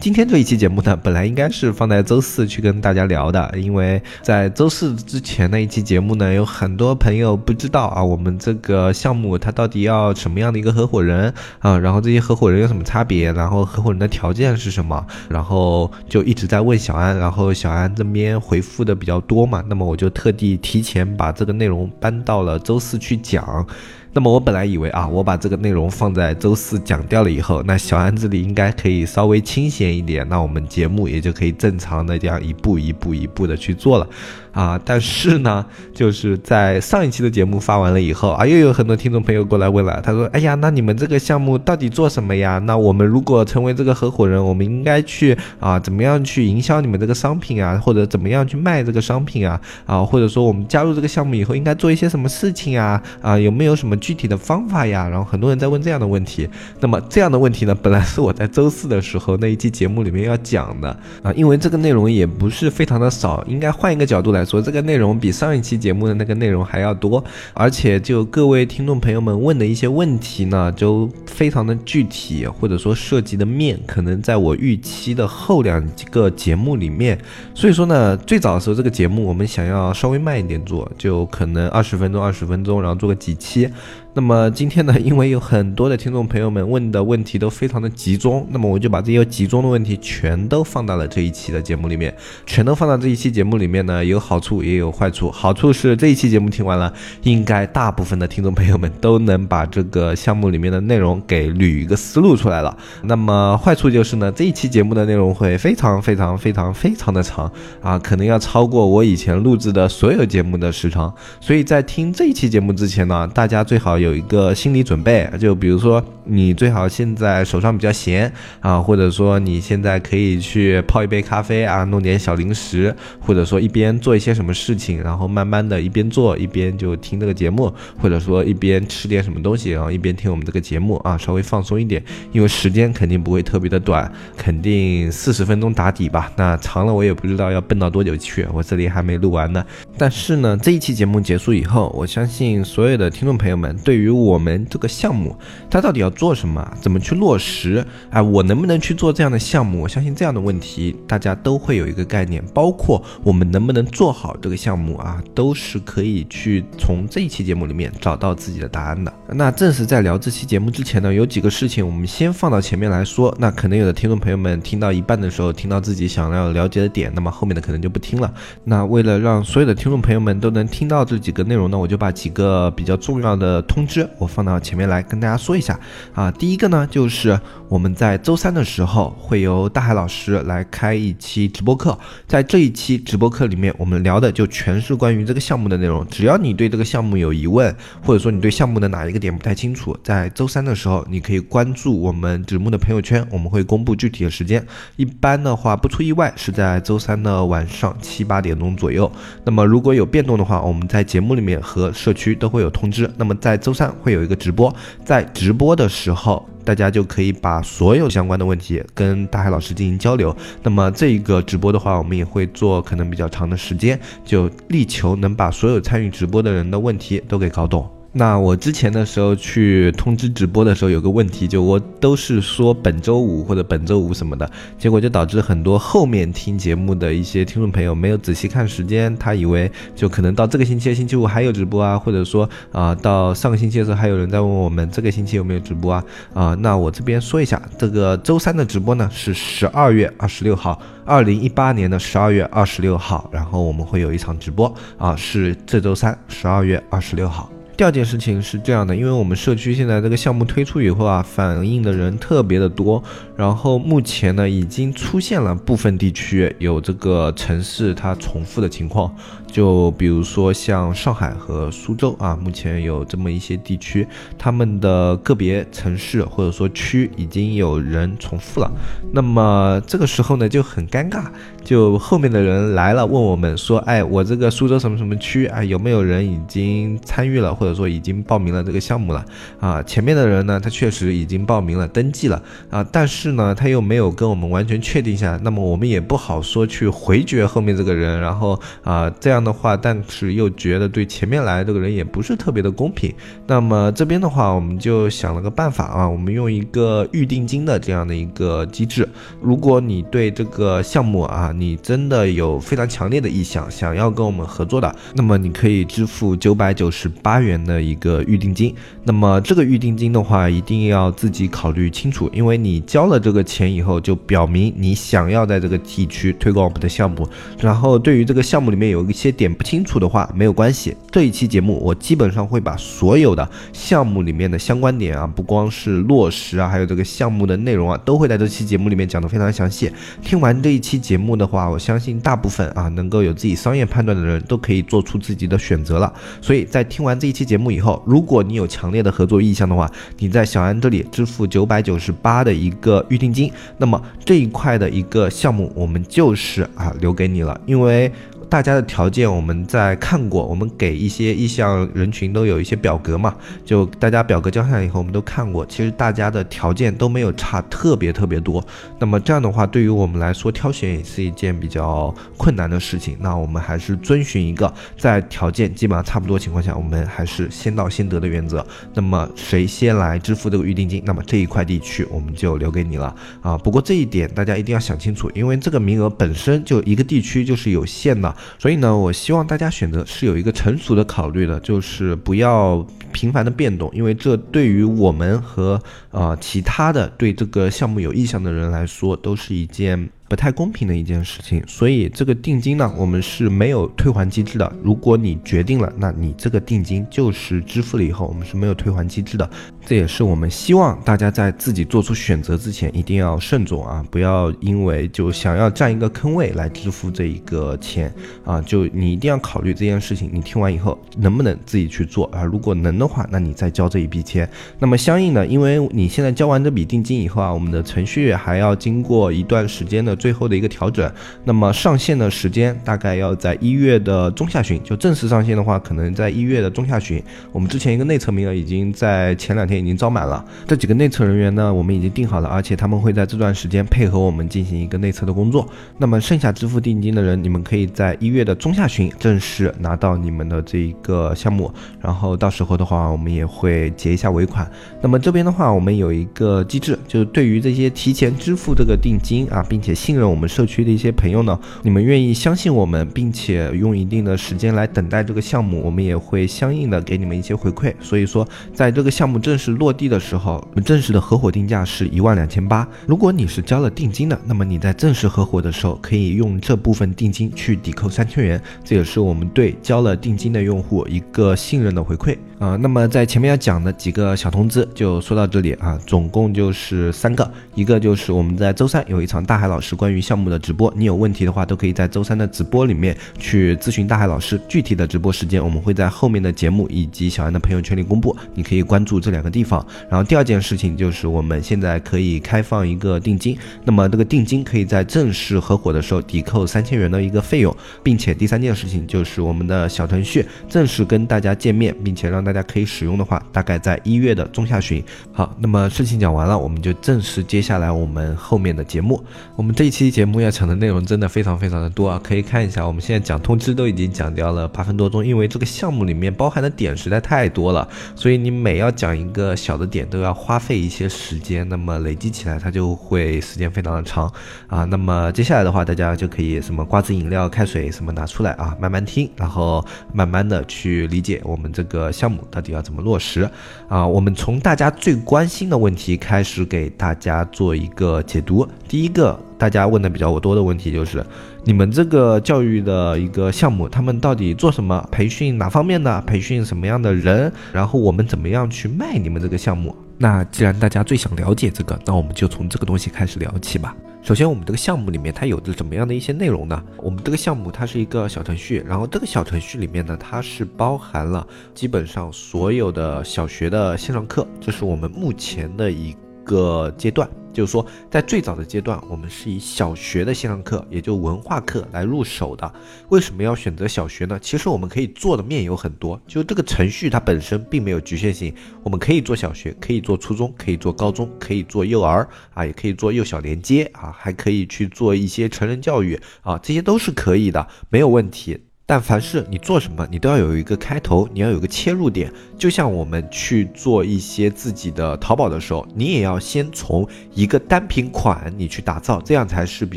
今天这一期节目呢，本来应该是放在周四去跟大家聊的，因为在周四之前那一期节目呢，有很多朋友不知道啊，我们这个项目它到底要什么样的一个合伙人啊，然后这些合伙人有什么差别，然后合伙人的条件是什么，然后就一直在问小安，然后小安这边回复的比较多嘛，那么我就特地提前把这个内容搬到了周四去讲。那么我本来以为啊，我把这个内容放在周四讲掉了以后，那小安这里应该可以稍微清闲一点，那我们节目也就可以正常的这样一步一步一步的去做了。啊，但是呢，就是在上一期的节目发完了以后啊，又有很多听众朋友过来问了，他说：“哎呀，那你们这个项目到底做什么呀？那我们如果成为这个合伙人，我们应该去啊，怎么样去营销你们这个商品啊，或者怎么样去卖这个商品啊？啊，或者说我们加入这个项目以后应该做一些什么事情啊？啊，有没有什么具体的方法呀？然后很多人在问这样的问题。那么这样的问题呢，本来是我在周四的时候那一期节目里面要讲的啊，因为这个内容也不是非常的少，应该换一个角度来。说这个内容比上一期节目的那个内容还要多，而且就各位听众朋友们问的一些问题呢，就非常的具体，或者说涉及的面可能在我预期的后两个节目里面。所以说呢，最早的时候这个节目我们想要稍微慢一点做，就可能二十分钟、二十分钟，然后做个几期。那么今天呢，因为有很多的听众朋友们问的问题都非常的集中，那么我就把这些集中的问题全都放到了这一期的节目里面，全都放到这一期节目里面呢，有好处也有坏处。好处是这一期节目听完了，应该大部分的听众朋友们都能把这个项目里面的内容给捋一个思路出来了。那么坏处就是呢，这一期节目的内容会非常非常非常非常的长啊，可能要超过我以前录制的所有节目的时长。所以在听这一期节目之前呢，大家最好。有一个心理准备，就比如说你最好现在手上比较闲啊，或者说你现在可以去泡一杯咖啡啊，弄点小零食，或者说一边做一些什么事情，然后慢慢的一边做一边就听这个节目，或者说一边吃点什么东西，然后一边听我们这个节目啊，稍微放松一点，因为时间肯定不会特别的短，肯定四十分钟打底吧。那长了我也不知道要奔到多久去，我这里还没录完呢。但是呢，这一期节目结束以后，我相信所有的听众朋友们。对于我们这个项目，它到底要做什么？怎么去落实？哎，我能不能去做这样的项目？我相信这样的问题大家都会有一个概念，包括我们能不能做好这个项目啊，都是可以去从这一期节目里面找到自己的答案的。那正是在聊这期节目之前呢，有几个事情我们先放到前面来说。那可能有的听众朋友们听到一半的时候，听到自己想要了解的点，那么后面的可能就不听了。那为了让所有的听众朋友们都能听到这几个内容呢，我就把几个比较重要的通。通知我放到前面来跟大家说一下。啊，第一个呢就是我们在周三的时候会由大海老师来开一期直播课，在这一期直播课里面，我们聊的就全是关于这个项目的内容。只要你对这个项目有疑问，或者说你对项目的哪一个点不太清楚，在周三的时候你可以关注我们直木的朋友圈，我们会公布具体的时间。一般的话不出意外是在周三的晚上七八点钟左右。那么如果有变动的话，我们在节目里面和社区都会有通知。那么在。周三会有一个直播，在直播的时候，大家就可以把所有相关的问题跟大海老师进行交流。那么这一个直播的话，我们也会做可能比较长的时间，就力求能把所有参与直播的人的问题都给搞懂。那我之前的时候去通知直播的时候，有个问题，就我都是说本周五或者本周五什么的，结果就导致很多后面听节目的一些听众朋友没有仔细看时间，他以为就可能到这个星期星期五还有直播啊，或者说啊到上个星期的时候还有人在问我们这个星期有没有直播啊啊，那我这边说一下，这个周三的直播呢是十二月二十六号，二零一八年的十二月二十六号，然后我们会有一场直播啊，是这周三十二月二十六号。第二件事情是这样的，因为我们社区现在这个项目推出以后啊，反映的人特别的多，然后目前呢已经出现了部分地区有这个城市它重复的情况。就比如说像上海和苏州啊，目前有这么一些地区，他们的个别城市或者说区已经有人重复了。那么这个时候呢就很尴尬，就后面的人来了问我们说，哎，我这个苏州什么什么区啊，有没有人已经参与了，或者说已经报名了这个项目了啊？前面的人呢，他确实已经报名了，登记了啊，但是呢，他又没有跟我们完全确定下来，那么我们也不好说去回绝后面这个人，然后啊，这样的话，但是又觉得对前面来这个人也不是特别的公平。那么这边的话，我们就想了个办法啊，我们用一个预定金的这样的一个机制，如果你对这个项目啊，你真的有非常强烈的意向，想要跟我们合作的，那么你可以支付九百九十八元的一个预定金。那么这个预定金的话，一定要自己考虑清楚，因为你交了这个钱以后，就表明你想要在这个地区推广我们的项目。然后对于这个项目里面有一些点不清楚的话，没有关系，这一期节目我基本上会把所有的项目里面的相关点啊，不光是落实啊，还有这个项目的内容啊，都会在这期节目里面讲得非常详细。听完这一期节目的话，我相信大部分啊能够有自己商业判断的人都可以做出自己的选择了。所以在听完这一期节目以后，如果你有强烈的合作意向的话，你在小安这里支付九百九十八的一个预定金，那么这一块的一个项目我们就是啊留给你了，因为。大家的条件我们在看过，我们给一些意向人群都有一些表格嘛，就大家表格交上来以后，我们都看过，其实大家的条件都没有差特别特别多。那么这样的话，对于我们来说挑选也是一件比较困难的事情。那我们还是遵循一个在条件基本上差不多情况下，我们还是先到先得的原则。那么谁先来支付这个预定金，那么这一块地区我们就留给你了啊。不过这一点大家一定要想清楚，因为这个名额本身就一个地区就是有限的。所以呢，我希望大家选择是有一个成熟的考虑的，就是不要频繁的变动，因为这对于我们和呃其他的对这个项目有意向的人来说，都是一件。不太公平的一件事情，所以这个定金呢，我们是没有退还机制的。如果你决定了，那你这个定金就是支付了以后，我们是没有退还机制的。这也是我们希望大家在自己做出选择之前一定要慎重啊，不要因为就想要占一个坑位来支付这一个钱啊，就你一定要考虑这件事情。你听完以后能不能自己去做啊？如果能的话，那你再交这一笔钱。那么相应的，因为你现在交完这笔定金以后啊，我们的程序还要经过一段时间的。最后的一个调整，那么上线的时间大概要在一月的中下旬，就正式上线的话，可能在一月的中下旬。我们之前一个内测名额已经在前两天已经招满了，这几个内测人员呢，我们已经定好了，而且他们会在这段时间配合我们进行一个内测的工作。那么剩下支付定金的人，你们可以在一月的中下旬正式拿到你们的这一个项目，然后到时候的话，我们也会结一下尾款。那么这边的话，我们有一个机制，就是对于这些提前支付这个定金啊，并且信任我们社区的一些朋友呢，你们愿意相信我们，并且用一定的时间来等待这个项目，我们也会相应的给你们一些回馈。所以说，在这个项目正式落地的时候，我们正式的合伙定价是一万两千八。如果你是交了定金的，那么你在正式合伙的时候，可以用这部分定金去抵扣三千元，这也是我们对交了定金的用户一个信任的回馈啊。那么在前面要讲的几个小通知就说到这里啊，总共就是三个，一个就是我们在周三有一场大海老师关于项目。的直播，你有问题的话，都可以在周三的直播里面去咨询大海老师。具体的直播时间，我们会在后面的节目以及小安的朋友圈里公布，你可以关注这两个地方。然后第二件事情就是我们现在可以开放一个定金，那么这个定金可以在正式合伙的时候抵扣三千元的一个费用，并且第三件事情就是我们的小程序正式跟大家见面，并且让大家可以使用的话，大概在一月的中下旬。好，那么事情讲完了，我们就正式接下来我们后面的节目。我们这一期节目。要讲的内容真的非常非常的多啊，可以看一下，我们现在讲通知都已经讲掉了八分多钟，因为这个项目里面包含的点实在太多了，所以你每要讲一个小的点都要花费一些时间，那么累积起来它就会时间非常的长啊。那么接下来的话，大家就可以什么瓜子饮料、开水什么拿出来啊，慢慢听，然后慢慢的去理解我们这个项目到底要怎么落实啊。我们从大家最关心的问题开始给大家做一个解读，第一个。大家问的比较多的问题就是，你们这个教育的一个项目，他们到底做什么？培训哪方面的？培训什么样的人？然后我们怎么样去卖你们这个项目？那既然大家最想了解这个，那我们就从这个东西开始聊起吧。首先，我们这个项目里面它有着怎么样的一些内容呢？我们这个项目它是一个小程序，然后这个小程序里面呢，它是包含了基本上所有的小学的线上课，这是我们目前的一。个阶段。就是说，在最早的阶段，我们是以小学的线上课，也就文化课来入手的。为什么要选择小学呢？其实我们可以做的面有很多，就这个程序它本身并没有局限性，我们可以做小学，可以做初中，可以做高中，可以做幼儿啊，也可以做幼小连接啊，还可以去做一些成人教育啊，这些都是可以的，没有问题。但凡是你做什么，你都要有一个开头，你要有个切入点。就像我们去做一些自己的淘宝的时候，你也要先从一个单品款你去打造，这样才是比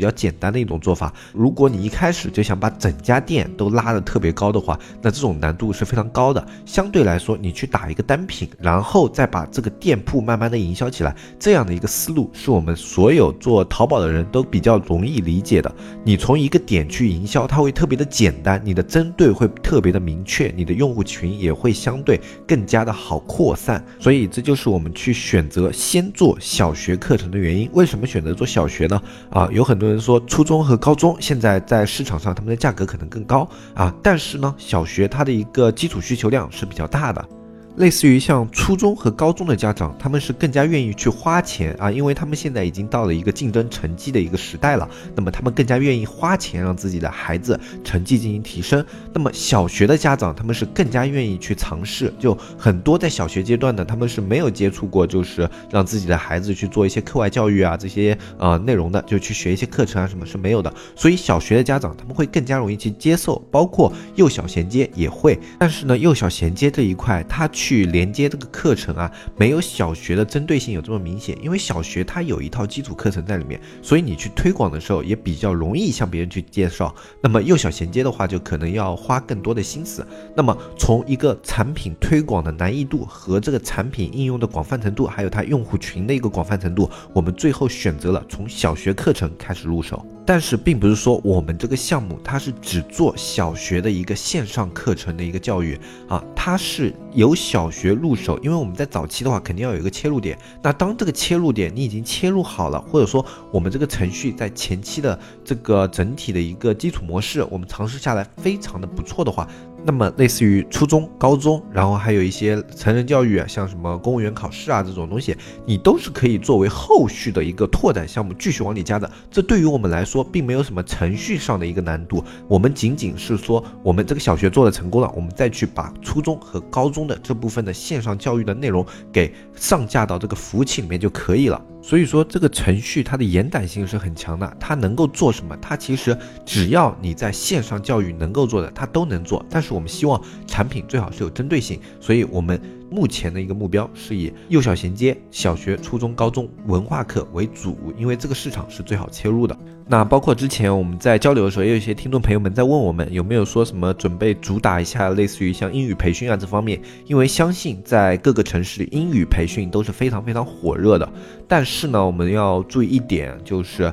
较简单的一种做法。如果你一开始就想把整家店都拉得特别高的话，那这种难度是非常高的。相对来说，你去打一个单品，然后再把这个店铺慢慢的营销起来，这样的一个思路是我们所有做淘宝的人都比较容易理解的。你从一个点去营销，它会特别的简单，你的。针对会特别的明确，你的用户群也会相对更加的好扩散，所以这就是我们去选择先做小学课程的原因。为什么选择做小学呢？啊，有很多人说初中和高中现在在市场上他们的价格可能更高啊，但是呢，小学它的一个基础需求量是比较大的。类似于像初中和高中的家长，他们是更加愿意去花钱啊，因为他们现在已经到了一个竞争成绩的一个时代了。那么他们更加愿意花钱让自己的孩子成绩进行提升。那么小学的家长，他们是更加愿意去尝试。就很多在小学阶段呢，他们是没有接触过，就是让自己的孩子去做一些课外教育啊这些呃内容的，就去学一些课程啊什么是没有的。所以小学的家长他们会更加容易去接受，包括幼小衔接也会。但是呢，幼小衔接这一块，它去。去连接这个课程啊，没有小学的针对性有这么明显，因为小学它有一套基础课程在里面，所以你去推广的时候也比较容易向别人去介绍。那么幼小衔接的话，就可能要花更多的心思。那么从一个产品推广的难易度和这个产品应用的广泛程度，还有它用户群的一个广泛程度，我们最后选择了从小学课程开始入手。但是并不是说我们这个项目它是只做小学的一个线上课程的一个教育啊，它是由小学入手，因为我们在早期的话肯定要有一个切入点。那当这个切入点你已经切入好了，或者说我们这个程序在前期的这个整体的一个基础模式，我们尝试下来非常的不错的话。那么，类似于初中、高中，然后还有一些成人教育啊，像什么公务员考试啊这种东西，你都是可以作为后续的一个拓展项目继续往里加的。这对于我们来说，并没有什么程序上的一个难度，我们仅仅是说，我们这个小学做的成功了，我们再去把初中和高中的这部分的线上教育的内容给上架到这个服务器里面就可以了。所以说，这个程序它的延展性是很强的，它能够做什么？它其实只要你在线上教育能够做的，它都能做。但是我们希望产品最好是有针对性，所以我们。目前的一个目标是以幼小衔接、小学、初中、高中文化课为主，因为这个市场是最好切入的。那包括之前我们在交流的时候，也有一些听众朋友们在问我们有没有说什么准备主打一下类似于像英语培训啊这方面，因为相信在各个城市英语培训都是非常非常火热的。但是呢，我们要注意一点就是。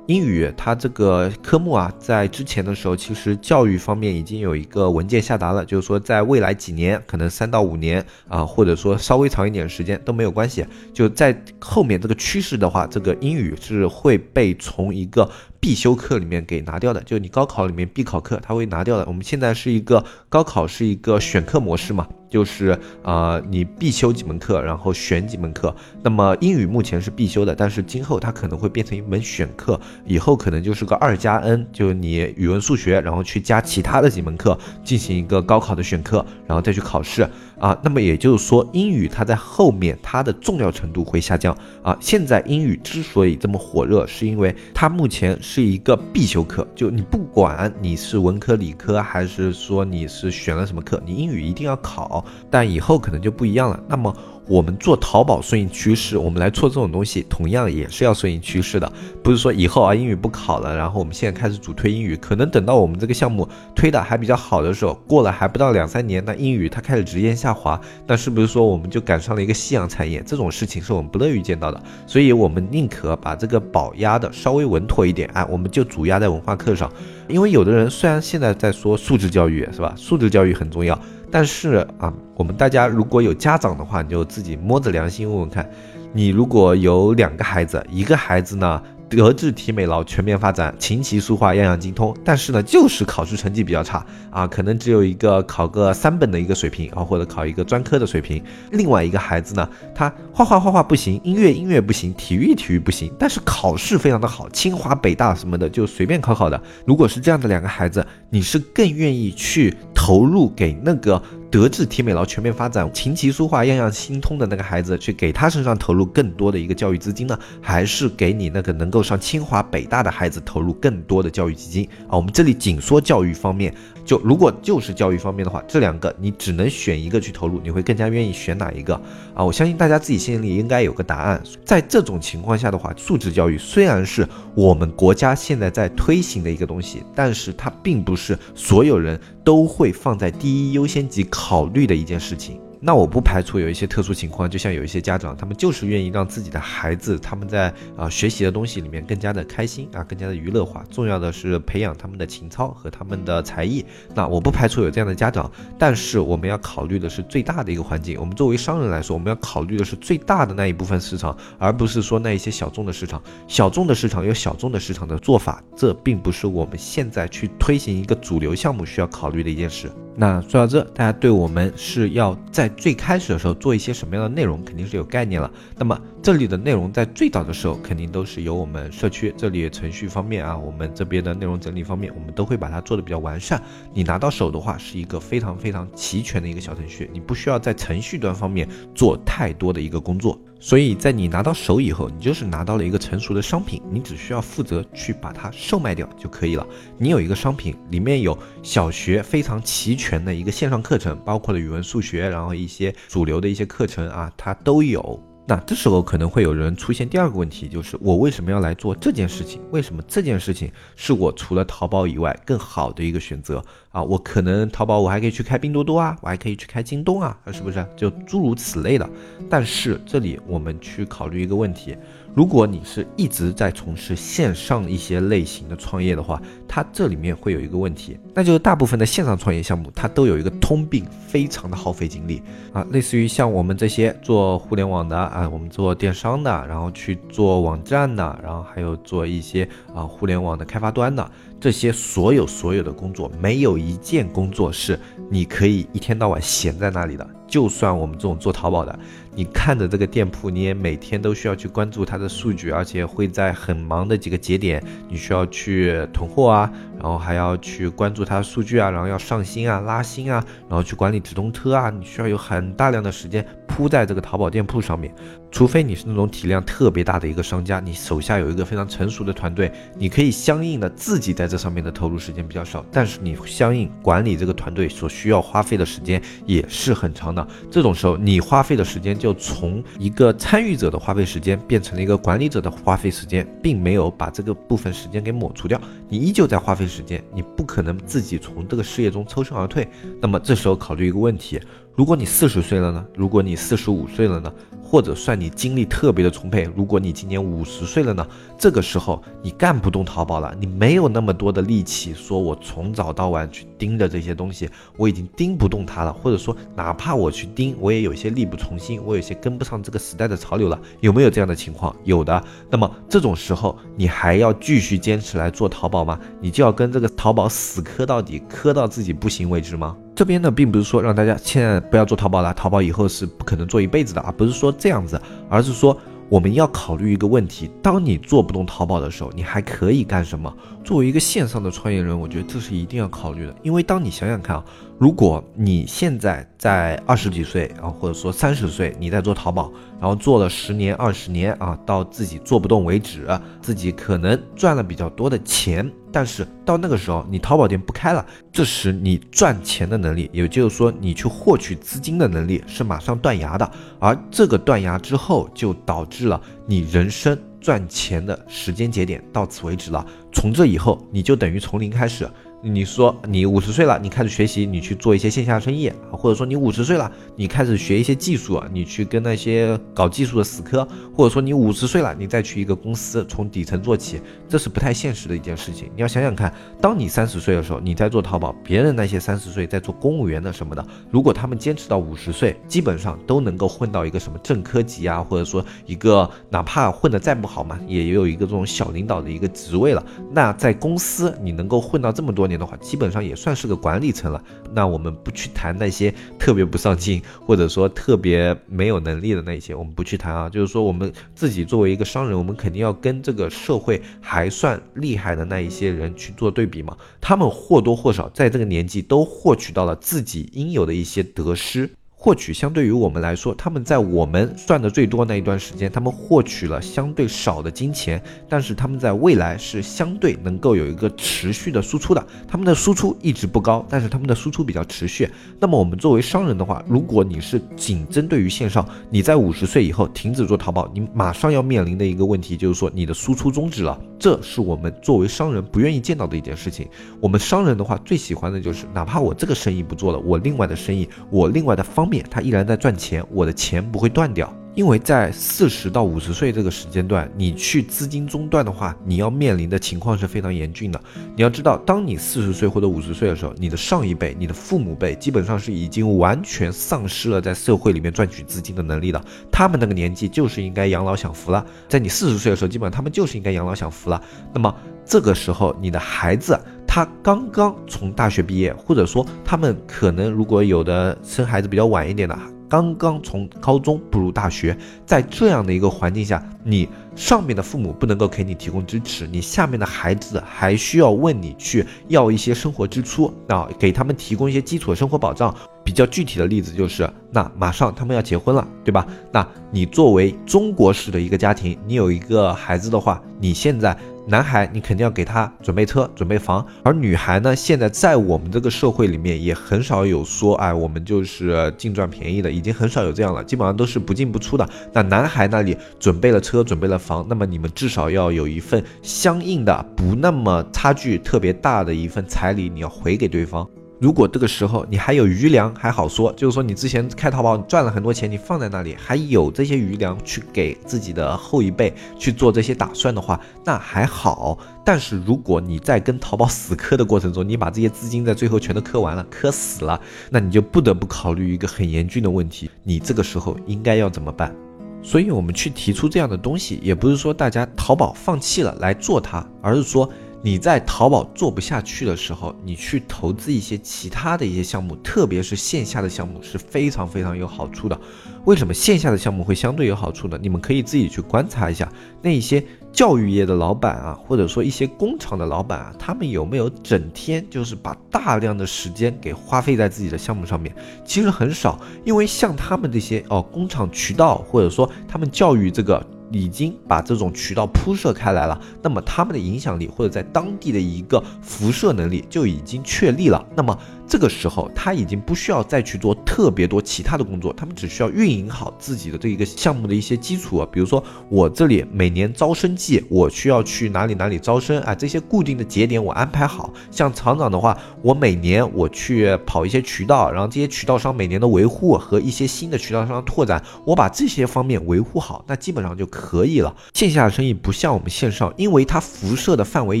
英语它这个科目啊，在之前的时候，其实教育方面已经有一个文件下达了，就是说在未来几年，可能三到五年啊，或者说稍微长一点时间都没有关系。就在后面这个趋势的话，这个英语是会被从一个必修课里面给拿掉的，就你高考里面必考课，它会拿掉的。我们现在是一个高考是一个选课模式嘛。就是啊，你必修几门课，然后选几门课。那么英语目前是必修的，但是今后它可能会变成一门选课，以后可能就是个二加 N，就你语文、数学，然后去加其他的几门课，进行一个高考的选课，然后再去考试。啊，那么也就是说，英语它在后面它的重要程度会下降啊。现在英语之所以这么火热，是因为它目前是一个必修课，就你不管你是文科、理科，还是说你是选了什么课，你英语一定要考。但以后可能就不一样了。那么。我们做淘宝顺应趋势，我们来做这种东西，同样也是要顺应趋势的。不是说以后啊英语不考了，然后我们现在开始主推英语，可能等到我们这个项目推的还比较好的时候，过了还不到两三年，那英语它开始直线下滑，那是不是说我们就赶上了一个夕阳产业？这种事情是我们不乐于见到的。所以我们宁可把这个宝压的稍微稳妥一点，哎，我们就主压在文化课上。因为有的人虽然现在在说素质教育，是吧？素质教育很重要。但是啊，我们大家如果有家长的话，你就自己摸着良心问问看，你如果有两个孩子，一个孩子呢德智体美劳全面发展，琴棋书画样样精通，但是呢，就是考试成绩比较差啊，可能只有一个考个三本的一个水平啊，或者考一个专科的水平。另外一个孩子呢，他画画画画不行，音乐音乐不行，体育体育不行，但是考试非常的好，清华北大什么的就随便考考的。如果是这样的两个孩子，你是更愿意去投入给那个？德智体美劳全面发展，琴棋书画样样精通的那个孩子，去给他身上投入更多的一个教育资金呢，还是给你那个能够上清华北大的孩子投入更多的教育基金啊？我们这里仅说教育方面，就如果就是教育方面的话，这两个你只能选一个去投入，你会更加愿意选哪一个啊？我相信大家自己心里应该有个答案。在这种情况下的话，素质教育虽然是我们国家现在在推行的一个东西，但是它并不是所有人都会放在第一优先级。考虑的一件事情。那我不排除有一些特殊情况，就像有一些家长，他们就是愿意让自己的孩子他们在啊学习的东西里面更加的开心啊，更加的娱乐化。重要的是培养他们的情操和他们的才艺。那我不排除有这样的家长，但是我们要考虑的是最大的一个环境。我们作为商人来说，我们要考虑的是最大的那一部分市场，而不是说那一些小众的市场。小众的市场有小众的市场的做法，这并不是我们现在去推行一个主流项目需要考虑的一件事。那说到这，大家对我们是要在最开始的时候做一些什么样的内容，肯定是有概念了。那么这里的内容在最早的时候，肯定都是由我们社区这里程序方面啊，我们这边的内容整理方面，我们都会把它做的比较完善。你拿到手的话，是一个非常非常齐全的一个小程序，你不需要在程序端方面做太多的一个工作。所以在你拿到手以后，你就是拿到了一个成熟的商品，你只需要负责去把它售卖掉就可以了。你有一个商品，里面有小学非常齐全的一个线上课程，包括了语文、数学，然后一些主流的一些课程啊，它都有。那这时候可能会有人出现第二个问题，就是我为什么要来做这件事情？为什么这件事情是我除了淘宝以外更好的一个选择啊？我可能淘宝我还可以去开拼多多啊，我还可以去开京东啊，是不是？就诸如此类的。但是这里我们去考虑一个问题。如果你是一直在从事线上一些类型的创业的话，它这里面会有一个问题，那就是大部分的线上创业项目它都有一个通病，非常的耗费精力啊。类似于像我们这些做互联网的啊，我们做电商的，然后去做网站的，然后还有做一些啊互联网的开发端的这些所有所有的工作，没有一件工作是你可以一天到晚闲在那里的。就算我们这种做淘宝的。你看着这个店铺，你也每天都需要去关注它的数据，而且会在很忙的几个节点，你需要去囤货啊，然后还要去关注它的数据啊，然后要上新啊、拉新啊，然后去管理直通车啊，你需要有很大量的时间铺在这个淘宝店铺上面。除非你是那种体量特别大的一个商家，你手下有一个非常成熟的团队，你可以相应的自己在这上面的投入时间比较少，但是你相应管理这个团队所需要花费的时间也是很长的。这种时候，你花费的时间就就从一个参与者的花费时间变成了一个管理者的花费时间，并没有把这个部分时间给抹除掉，你依旧在花费时间，你不可能自己从这个事业中抽身而退。那么这时候考虑一个问题。如果你四十岁了呢？如果你四十五岁了呢？或者算你精力特别的充沛，如果你今年五十岁了呢？这个时候你干不动淘宝了，你没有那么多的力气，说我从早到晚去盯着这些东西，我已经盯不动它了。或者说，哪怕我去盯，我也有些力不从心，我有些跟不上这个时代的潮流了。有没有这样的情况？有的。那么这种时候，你还要继续坚持来做淘宝吗？你就要跟这个淘宝死磕到底，磕到自己不行为止吗？这边呢，并不是说让大家现在不要做淘宝了，淘宝以后是不可能做一辈子的啊，不是说这样子，而是说我们要考虑一个问题：当你做不动淘宝的时候，你还可以干什么？作为一个线上的创业人，我觉得这是一定要考虑的，因为当你想想看啊。如果你现在在二十几岁啊，或者说三十岁，你在做淘宝，然后做了十年、二十年啊，到自己做不动为止，自己可能赚了比较多的钱，但是到那个时候你淘宝店不开了，这时你赚钱的能力，也就是说你去获取资金的能力是马上断崖的，而这个断崖之后，就导致了你人生赚钱的时间节点到此为止了。从这以后，你就等于从零开始。你说你五十岁了，你开始学习，你去做一些线下生意啊，或者说你五十岁了，你开始学一些技术啊，你去跟那些搞技术的死磕，或者说你五十岁了，你再去一个公司从底层做起，这是不太现实的一件事情。你要想想看，当你三十岁的时候，你在做淘宝，别人那些三十岁在做公务员的什么的，如果他们坚持到五十岁，基本上都能够混到一个什么正科级啊，或者说一个哪怕混得再不好嘛，也有一个这种小领导的一个职位了。那在公司你能够混到这么多年。的话，基本上也算是个管理层了。那我们不去谈那些特别不上进，或者说特别没有能力的那些，我们不去谈啊。就是说，我们自己作为一个商人，我们肯定要跟这个社会还算厉害的那一些人去做对比嘛。他们或多或少在这个年纪都获取到了自己应有的一些得失。获取相对于我们来说，他们在我们赚的最多那一段时间，他们获取了相对少的金钱，但是他们在未来是相对能够有一个持续的输出的。他们的输出一直不高，但是他们的输出比较持续。那么我们作为商人的话，如果你是仅针对于线上，你在五十岁以后停止做淘宝，你马上要面临的一个问题就是说你的输出终止了。这是我们作为商人不愿意见到的一件事情。我们商人的话最喜欢的就是，哪怕我这个生意不做了，我另外的生意，我另外的方面。他依然在赚钱，我的钱不会断掉，因为在四十到五十岁这个时间段，你去资金中断的话，你要面临的情况是非常严峻的。你要知道，当你四十岁或者五十岁的时候，你的上一辈、你的父母辈基本上是已经完全丧失了在社会里面赚取资金的能力了。他们那个年纪就是应该养老享福了，在你四十岁的时候，基本上他们就是应该养老享福了。那么这个时候，你的孩子。他刚刚从大学毕业，或者说他们可能如果有的生孩子比较晚一点的，刚刚从高中步入大学，在这样的一个环境下，你上面的父母不能够给你提供支持，你下面的孩子还需要问你去要一些生活支出啊，给他们提供一些基础的生活保障。比较具体的例子就是，那马上他们要结婚了，对吧？那你作为中国式的一个家庭，你有一个孩子的话，你现在。男孩，你肯定要给他准备车、准备房，而女孩呢，现在在我们这个社会里面也很少有说，哎，我们就是净赚便宜的，已经很少有这样了，基本上都是不进不出的。那男孩那里准备了车、准备了房，那么你们至少要有一份相应的、不那么差距特别大的一份彩礼，你要回给对方。如果这个时候你还有余粮，还好说，就是说你之前开淘宝赚了很多钱，你放在那里还有这些余粮去给自己的后一辈去做这些打算的话，那还好。但是如果你在跟淘宝死磕的过程中，你把这些资金在最后全都磕完了，磕死了，那你就不得不考虑一个很严峻的问题，你这个时候应该要怎么办？所以我们去提出这样的东西，也不是说大家淘宝放弃了来做它，而是说。你在淘宝做不下去的时候，你去投资一些其他的一些项目，特别是线下的项目是非常非常有好处的。为什么线下的项目会相对有好处呢？你们可以自己去观察一下，那一些教育业的老板啊，或者说一些工厂的老板啊，他们有没有整天就是把大量的时间给花费在自己的项目上面？其实很少，因为像他们这些哦，工厂渠道或者说他们教育这个。已经把这种渠道铺设开来了，那么他们的影响力或者在当地的一个辐射能力就已经确立了。那么。这个时候他已经不需要再去做特别多其他的工作，他们只需要运营好自己的这一个项目的一些基础，比如说我这里每年招生季，我需要去哪里哪里招生啊，这些固定的节点我安排好。像厂长的话，我每年我去跑一些渠道，然后这些渠道商每年的维护和一些新的渠道商拓展，我把这些方面维护好，那基本上就可以了。线下的生意不像我们线上，因为它辐射的范围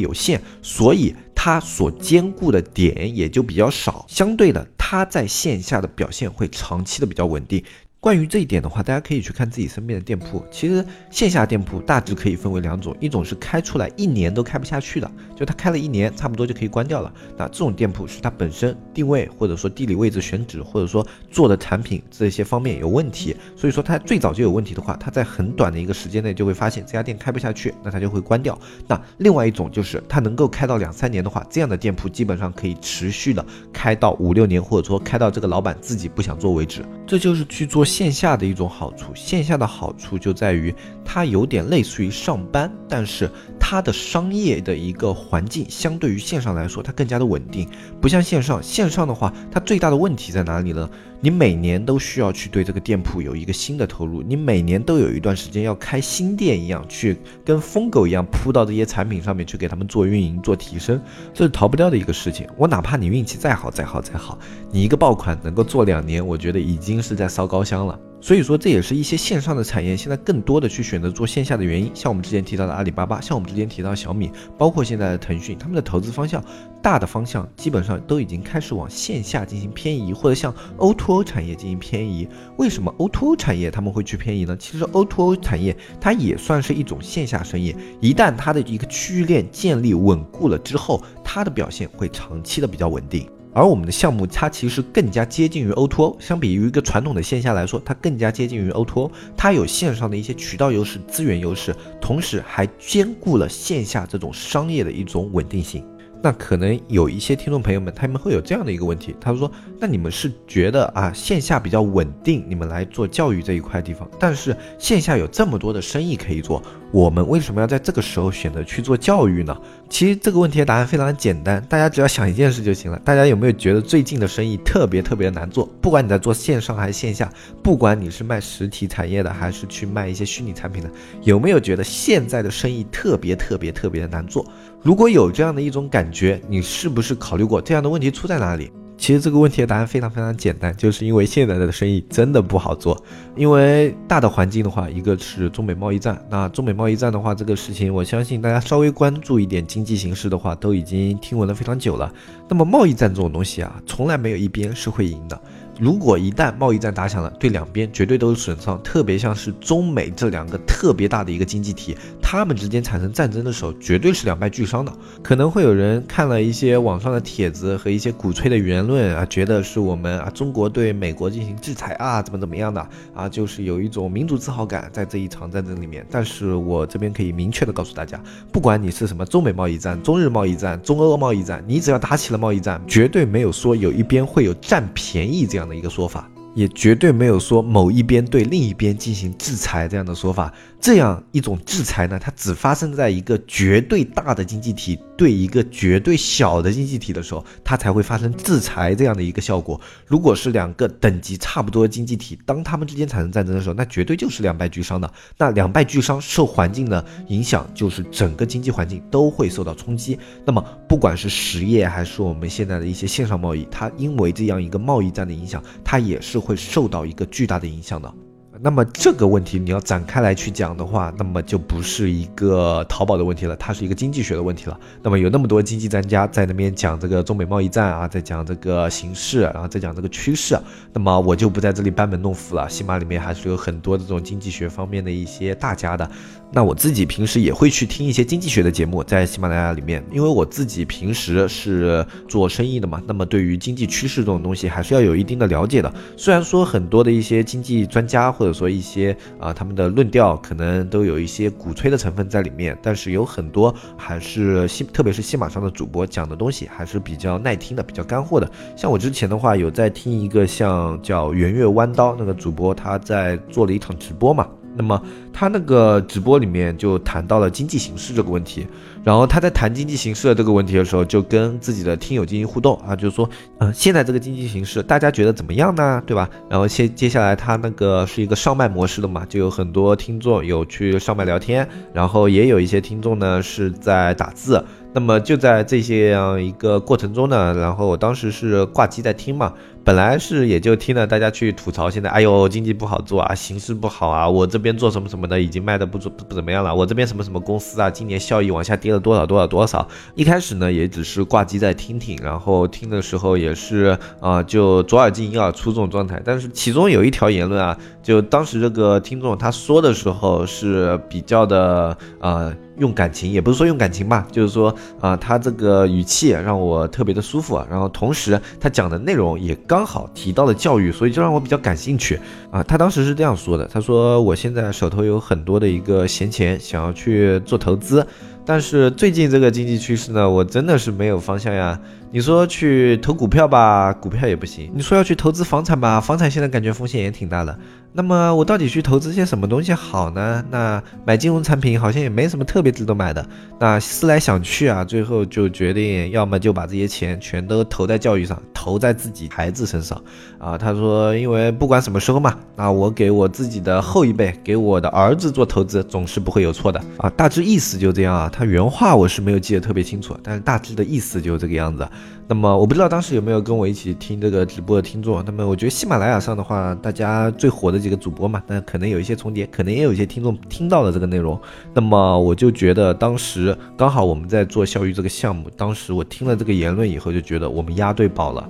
有限，所以。它所兼顾的点也就比较少，相对的，它在线下的表现会长期的比较稳定。关于这一点的话，大家可以去看自己身边的店铺。其实线下店铺大致可以分为两种，一种是开出来一年都开不下去的，就它开了一年，差不多就可以关掉了。那这种店铺是它本身定位或者说地理位置选址或者说做的产品这些方面有问题，所以说它最早就有问题的话，它在很短的一个时间内就会发现这家店开不下去，那它就会关掉。那另外一种就是它能够开到两三年的话，这样的店铺基本上可以持续的开到五六年，或者说开到这个老板自己不想做为止。这就是去做。线下的一种好处，线下的好处就在于它有点类似于上班，但是它的商业的一个环境相对于线上来说，它更加的稳定，不像线上。线上的话，它最大的问题在哪里呢？你每年都需要去对这个店铺有一个新的投入，你每年都有一段时间要开新店一样，去跟疯狗一样扑到这些产品上面去给他们做运营、做提升，这是逃不掉的一个事情。我哪怕你运气再好、再好、再好，你一个爆款能够做两年，我觉得已经是在烧高香了。所以说，这也是一些线上的产业现在更多的去选择做线下的原因。像我们之前提到的阿里巴巴，像我们之前提到小米，包括现在的腾讯，他们的投资方向大的方向基本上都已经开始往线下进行偏移，或者向 O2O 产业进行偏移。为什么 O2O 产业他们会去偏移呢？其实 O2O 产业它也算是一种线下生意，一旦它的一个区域链建立稳固了之后，它的表现会长期的比较稳定。而我们的项目，它其实更加接近于 O2O，O 相比于一个传统的线下来说，它更加接近于 O2O，它有线上的一些渠道优势、资源优势，同时还兼顾了线下这种商业的一种稳定性。那可能有一些听众朋友们，他们会有这样的一个问题，他说：“那你们是觉得啊，线下比较稳定，你们来做教育这一块地方，但是线下有这么多的生意可以做，我们为什么要在这个时候选择去做教育呢？”其实这个问题的答案非常的简单，大家只要想一件事就行了。大家有没有觉得最近的生意特别特别难做？不管你在做线上还是线下，不管你是卖实体产业的还是去卖一些虚拟产品的，有没有觉得现在的生意特别特别特别的难做？如果有这样的一种感觉，你是不是考虑过这样的问题出在哪里？其实这个问题的答案非常非常简单，就是因为现在的生意真的不好做。因为大的环境的话，一个是中美贸易战，那中美贸易战的话，这个事情我相信大家稍微关注一点经济形势的话，都已经听闻了非常久了。那么贸易战这种东西啊，从来没有一边是会赢的。如果一旦贸易战打响了，对两边绝对都是损伤。特别像是中美这两个特别大的一个经济体，他们之间产生战争的时候，绝对是两败俱伤的。可能会有人看了一些网上的帖子和一些鼓吹的言论啊，觉得是我们啊中国对美国进行制裁啊，怎么怎么样的啊，就是有一种民族自豪感在这一场战争里面。但是我这边可以明确的告诉大家，不管你是什么中美贸易战、中日贸易战、中欧贸易战，你只要打起了贸易战，绝对没有说有一边会有占便宜这样的一个说法。也绝对没有说某一边对另一边进行制裁这样的说法。这样一种制裁呢，它只发生在一个绝对大的经济体对一个绝对小的经济体的时候，它才会发生制裁这样的一个效果。如果是两个等级差不多的经济体，当他们之间产生战争的时候，那绝对就是两败俱伤的。那两败俱伤受环境的影响，就是整个经济环境都会受到冲击。那么不管是实业还是我们现在的一些线上贸易，它因为这样一个贸易战的影响，它也是会受到一个巨大的影响的。那么这个问题你要展开来去讲的话，那么就不是一个淘宝的问题了，它是一个经济学的问题了。那么有那么多经济专家在那边讲这个中美贸易战啊，在讲这个形势，然后再讲这个趋势，那么我就不在这里班门弄斧了。起码里面还是有很多这种经济学方面的一些大家的。那我自己平时也会去听一些经济学的节目，在喜马拉雅里面，因为我自己平时是做生意的嘛，那么对于经济趋势这种东西还是要有一定的了解的。虽然说很多的一些经济专家或者说一些啊他们的论调可能都有一些鼓吹的成分在里面，但是有很多还是西，特别是西马上的主播讲的东西还是比较耐听的，比较干货的。像我之前的话有在听一个像叫圆月弯刀那个主播，他在做了一场直播嘛。那么他那个直播里面就谈到了经济形势这个问题，然后他在谈经济形势的这个问题的时候，就跟自己的听友进行互动啊，就是说，呃，现在这个经济形势大家觉得怎么样呢？对吧？然后接接下来他那个是一个上麦模式的嘛，就有很多听众有去上麦聊天，然后也有一些听众呢是在打字。那么就在这些样一个过程中呢，然后我当时是挂机在听嘛，本来是也就听了大家去吐槽，现在哎呦经济不好做啊，形势不好啊，我这边做什么什么的已经卖的不不不怎么样了，我这边什么什么公司啊，今年效益往下跌了多少多少多少。一开始呢也只是挂机在听听，然后听的时候也是啊就左耳进右耳出这种状态，但是其中有一条言论啊，就当时这个听众他说的时候是比较的啊。用感情也不是说用感情吧，就是说啊，他这个语气让我特别的舒服啊，然后同时他讲的内容也刚好提到了教育，所以就让我比较感兴趣啊。他当时是这样说的，他说我现在手头有很多的一个闲钱，想要去做投资。但是最近这个经济趋势呢，我真的是没有方向呀。你说去投股票吧，股票也不行；你说要去投资房产吧，房产现在感觉风险也挺大的。那么我到底去投资些什么东西好呢？那买金融产品好像也没什么特别值得买的。那思来想去啊，最后就决定，要么就把这些钱全都投在教育上，投在自己孩子身上。啊，他说，因为不管什么时候嘛，那我给我自己的后一辈，给我的儿子做投资，总是不会有错的。啊，大致意思就这样啊。他原话我是没有记得特别清楚，但是大致的意思就是这个样子。那么我不知道当时有没有跟我一起听这个直播的听众。那么我觉得喜马拉雅上的话，大家最火的几个主播嘛，那可能有一些重叠，可能也有一些听众听到了这个内容。那么我就觉得当时刚好我们在做校育这个项目，当时我听了这个言论以后，就觉得我们押对宝了。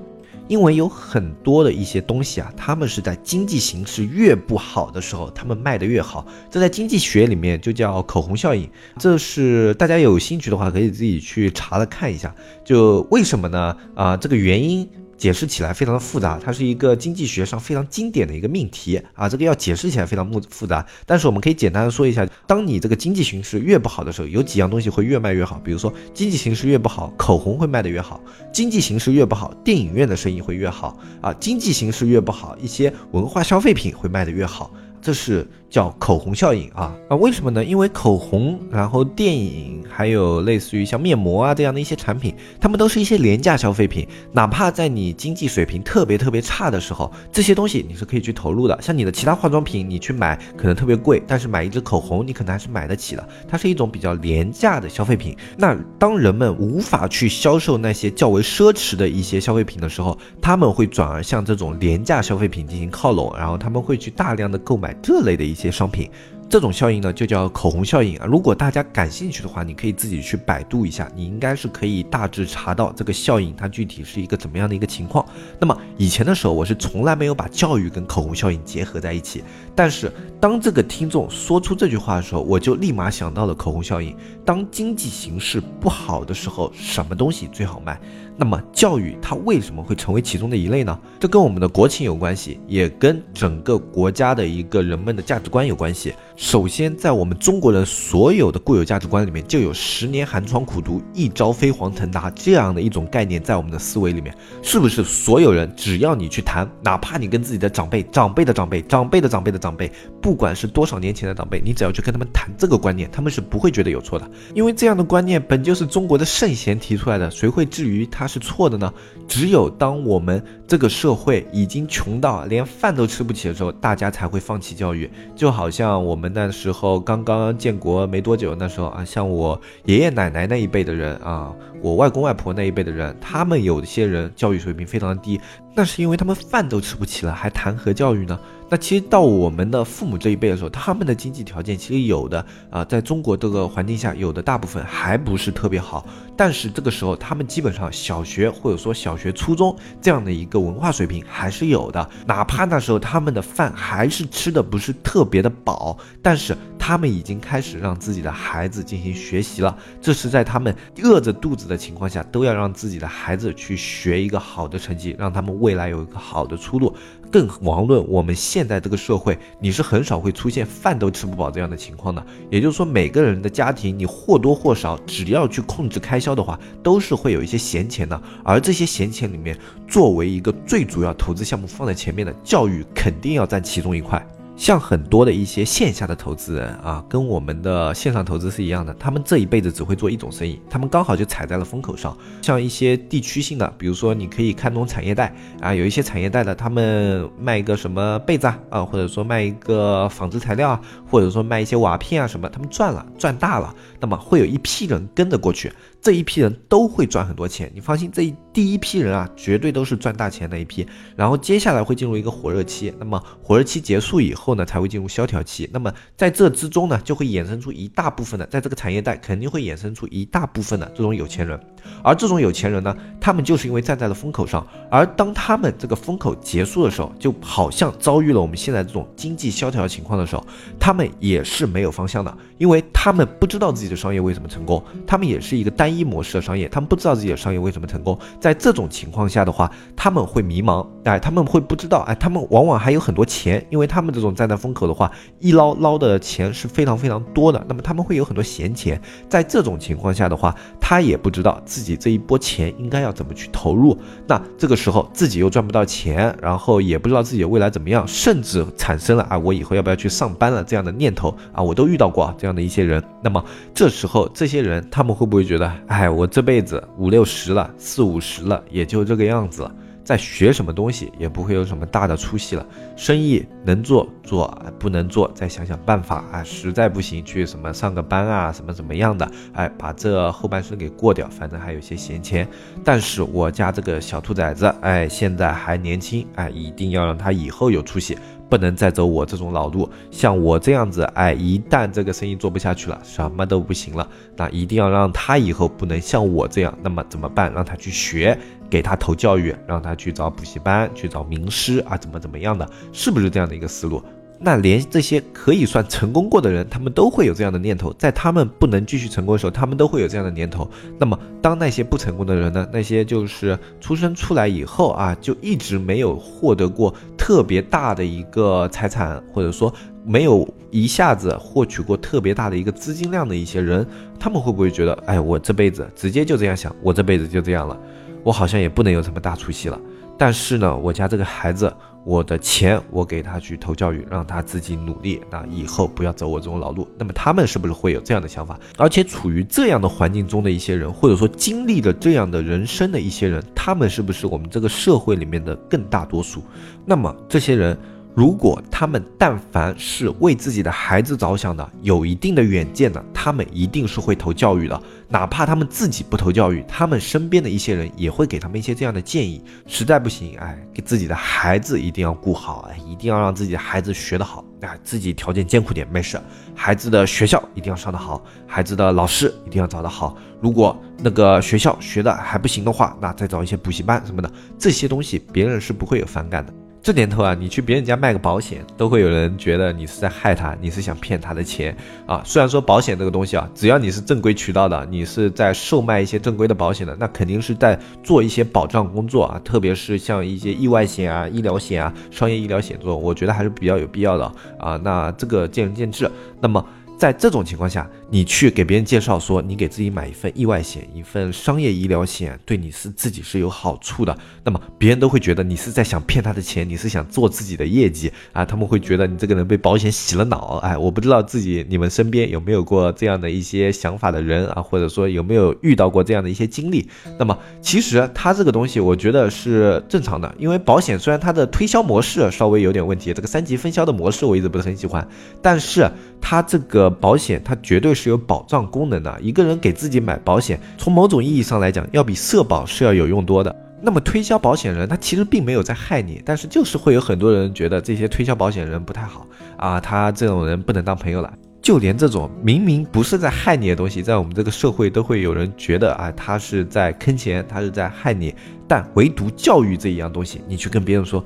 因为有很多的一些东西啊，他们是在经济形势越不好的时候，他们卖的越好。这在经济学里面就叫口红效应。这是大家有兴趣的话，可以自己去查了看一下。就为什么呢？啊，这个原因。解释起来非常的复杂，它是一个经济学上非常经典的一个命题啊，这个要解释起来非常复复杂。但是我们可以简单的说一下，当你这个经济形势越不好的时候，有几样东西会越卖越好。比如说经济形势越不好，口红会卖得越好；经济形势越不好，电影院的生意会越好啊；经济形势越不好，一些文化消费品会卖得越好。这是叫口红效应啊啊，为什么呢？因为口红，然后电影，还有类似于像面膜啊这样的一些产品，它们都是一些廉价消费品。哪怕在你经济水平特别特别差的时候，这些东西你是可以去投入的。像你的其他化妆品，你去买可能特别贵，但是买一支口红，你可能还是买得起的。它是一种比较廉价的消费品。那当人们无法去销售那些较为奢侈的一些消费品的时候，他们会转而向这种廉价消费品进行靠拢，然后他们会去大量的购买。这类的一些商品。这种效应呢，就叫口红效应啊。如果大家感兴趣的话，你可以自己去百度一下，你应该是可以大致查到这个效应它具体是一个怎么样的一个情况。那么以前的时候，我是从来没有把教育跟口红效应结合在一起。但是当这个听众说出这句话的时候，我就立马想到了口红效应。当经济形势不好的时候，什么东西最好卖？那么教育它为什么会成为其中的一类呢？这跟我们的国情有关系，也跟整个国家的一个人们的价值观有关系。首先，在我们中国人所有的固有价值观里面，就有“十年寒窗苦读，一朝飞黄腾达”这样的一种概念在我们的思维里面，是不是？所有人只要你去谈，哪怕你跟自己的长辈、长辈的长辈、长辈的长辈的长辈，不管是多少年前的长辈，你只要去跟他们谈这个观念，他们是不会觉得有错的，因为这样的观念本就是中国的圣贤提出来的，谁会至于他是错的呢？只有当我们这个社会已经穷到连饭都吃不起的时候，大家才会放弃教育，就好像我们。那时候刚刚建国没多久，那时候啊，像我爷爷奶奶那一辈的人啊，我外公外婆那一辈的人，他们有一些人教育水平非常的低，那是因为他们饭都吃不起了，还谈何教育呢？那其实到我们的父母这一辈的时候，他们的经济条件其实有的啊，在中国这个环境下，有的大部分还不是特别好。但是这个时候，他们基本上小学或者说小学、初中这样的一个文化水平还是有的。哪怕那时候他们的饭还是吃的不是特别的饱，但是他们已经开始让自己的孩子进行学习了。这是在他们饿着肚子的情况下，都要让自己的孩子去学一个好的成绩，让他们未来有一个好的出路。更遑论我们现在这个社会，你是很少会出现饭都吃不饱这样的情况的。也就是说，每个人的家庭，你或多或少，只要去控制开销的话，都是会有一些闲钱的。而这些闲钱里面，作为一个最主要投资项目放在前面的教育，肯定要占其中一块。像很多的一些线下的投资人啊，跟我们的线上投资是一样的，他们这一辈子只会做一种生意，他们刚好就踩在了风口上。像一些地区性的，比如说你可以看懂产业带啊，有一些产业带的，他们卖一个什么被子啊，啊，或者说卖一个纺织材料啊，或者说卖一些瓦片啊什么，他们赚了，赚大了，那么会有一批人跟着过去。这一批人都会赚很多钱，你放心，这一第一批人啊，绝对都是赚大钱的一批。然后接下来会进入一个火热期，那么火热期结束以后呢，才会进入萧条期。那么在这之中呢，就会衍生出一大部分的，在这个产业带肯定会衍生出一大部分的这种有钱人。而这种有钱人呢，他们就是因为站在了风口上，而当他们这个风口结束的时候，就好像遭遇了我们现在这种经济萧条的情况的时候，他们也是没有方向的，因为他们不知道自己的商业为什么成功，他们也是一个单一。一模式的商业，他们不知道自己的商业为什么成功。在这种情况下的话，他们会迷茫，哎，他们会不知道，哎，他们往往还有很多钱，因为他们这种站在风口的话，一捞捞的钱是非常非常多的，那么他们会有很多闲钱。在这种情况下的话，他也不知道自己这一波钱应该要怎么去投入。那这个时候自己又赚不到钱，然后也不知道自己的未来怎么样，甚至产生了啊，我以后要不要去上班了这样的念头啊，我都遇到过这样的一些人。那么这时候这些人他们会不会觉得，哎，我这辈子五六十了，四五十了，也就这个样子了。再学什么东西也不会有什么大的出息了，生意能做做，不能做再想想办法啊，实在不行去什么上个班啊，什么怎么样的，哎，把这后半生给过掉，反正还有些闲钱。但是我家这个小兔崽子，哎，现在还年轻，哎，一定要让他以后有出息。不能再走我这种老路，像我这样子，哎，一旦这个生意做不下去了，什么都不行了，那一定要让他以后不能像我这样，那么怎么办？让他去学，给他投教育，让他去找补习班，去找名师啊，怎么怎么样的，是不是这样的一个思路？那连这些可以算成功过的人，他们都会有这样的念头，在他们不能继续成功的时候，他们都会有这样的念头。那么，当那些不成功的人呢？那些就是出生出来以后啊，就一直没有获得过特别大的一个财产，或者说没有一下子获取过特别大的一个资金量的一些人，他们会不会觉得，哎，我这辈子直接就这样想，我这辈子就这样了，我好像也不能有什么大出息了。但是呢，我家这个孩子。我的钱，我给他去投教育，让他自己努力，那以后不要走我这种老路。那么他们是不是会有这样的想法？而且处于这样的环境中的一些人，或者说经历了这样的人生的一些人，他们是不是我们这个社会里面的更大多数？那么这些人。如果他们但凡是为自己的孩子着想的，有一定的远见的，他们一定是会投教育的。哪怕他们自己不投教育，他们身边的一些人也会给他们一些这样的建议。实在不行，哎，给自己的孩子一定要顾好，哎，一定要让自己的孩子学得好。哎，自己条件艰苦点没事，孩子的学校一定要上得好，孩子的老师一定要找得好。如果那个学校学的还不行的话，那再找一些补习班什么的，这些东西别人是不会有反感的。这年头啊，你去别人家卖个保险，都会有人觉得你是在害他，你是想骗他的钱啊。虽然说保险这个东西啊，只要你是正规渠道的，你是在售卖一些正规的保险的，那肯定是在做一些保障工作啊。特别是像一些意外险啊、医疗险啊、商业医疗险这种，我觉得还是比较有必要的啊。那这个见仁见智。那么。在这种情况下，你去给别人介绍说你给自己买一份意外险，一份商业医疗险，对你是自己是有好处的，那么别人都会觉得你是在想骗他的钱，你是想做自己的业绩啊，他们会觉得你这个人被保险洗了脑，哎，我不知道自己你们身边有没有过这样的一些想法的人啊，或者说有没有遇到过这样的一些经历？那么其实他这个东西，我觉得是正常的，因为保险虽然它的推销模式稍微有点问题，这个三级分销的模式我一直不是很喜欢，但是它这个。保险它绝对是有保障功能的。一个人给自己买保险，从某种意义上来讲，要比社保是要有用多的。那么推销保险人，他其实并没有在害你，但是就是会有很多人觉得这些推销保险人不太好啊，他这种人不能当朋友了。就连这种明明不是在害你的东西，在我们这个社会都会有人觉得啊，他是在坑钱，他是在害你。但唯独教育这一样东西，你去跟别人说，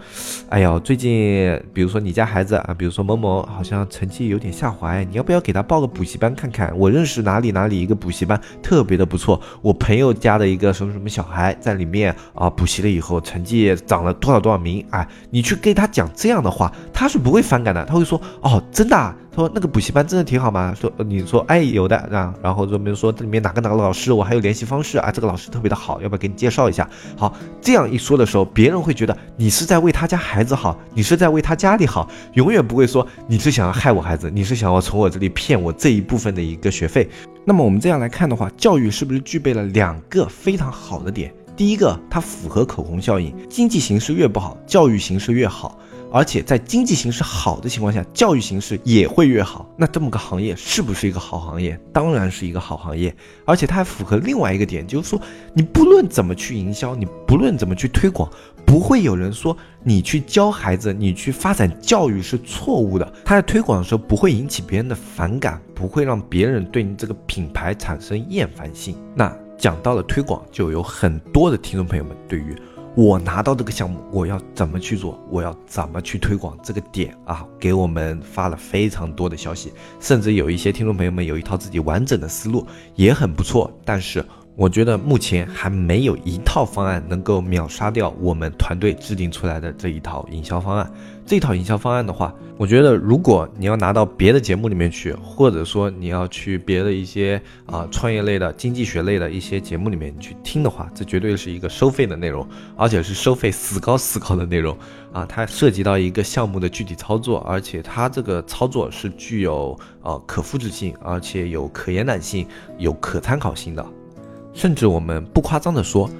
哎呦，最近比如说你家孩子啊，比如说某某好像成绩有点下滑，你要不要给他报个补习班看看？我认识哪里哪里一个补习班特别的不错，我朋友家的一个什么什么小孩在里面啊补习了以后，成绩涨了多少多少名，哎，你去给他讲这样的话，他是不会反感的，他会说，哦，真的。他说那个补习班真的挺好吗？说你说哎有的啊，然后就比如说这里面哪个哪个老师，我还有联系方式啊，这个老师特别的好，要不要给你介绍一下？好，这样一说的时候，别人会觉得你是在为他家孩子好，你是在为他家里好，永远不会说你是想要害我孩子，你是想要从我这里骗我这一部分的一个学费。那么我们这样来看的话，教育是不是具备了两个非常好的点？第一个，它符合口红效应，经济形势越不好，教育形势越好。而且在经济形势好的情况下，教育形势也会越好。那这么个行业是不是一个好行业？当然是一个好行业。而且它还符合另外一个点，就是说你不论怎么去营销，你不论怎么去推广，不会有人说你去教孩子，你去发展教育是错误的。他在推广的时候不会引起别人的反感，不会让别人对你这个品牌产生厌烦性。那讲到了推广，就有很多的听众朋友们对于。我拿到这个项目，我要怎么去做？我要怎么去推广这个点啊？给我们发了非常多的消息，甚至有一些听众朋友们有一套自己完整的思路，也很不错。但是我觉得目前还没有一套方案能够秒杀掉我们团队制定出来的这一套营销方案。这套营销方案的话，我觉得如果你要拿到别的节目里面去，或者说你要去别的一些啊创业类的、经济学类的一些节目里面去听的话，这绝对是一个收费的内容，而且是收费死高死高的内容啊！它涉及到一个项目的具体操作，而且它这个操作是具有呃可复制性，而且有可延展性、有可参考性的。甚至我们不夸张的说，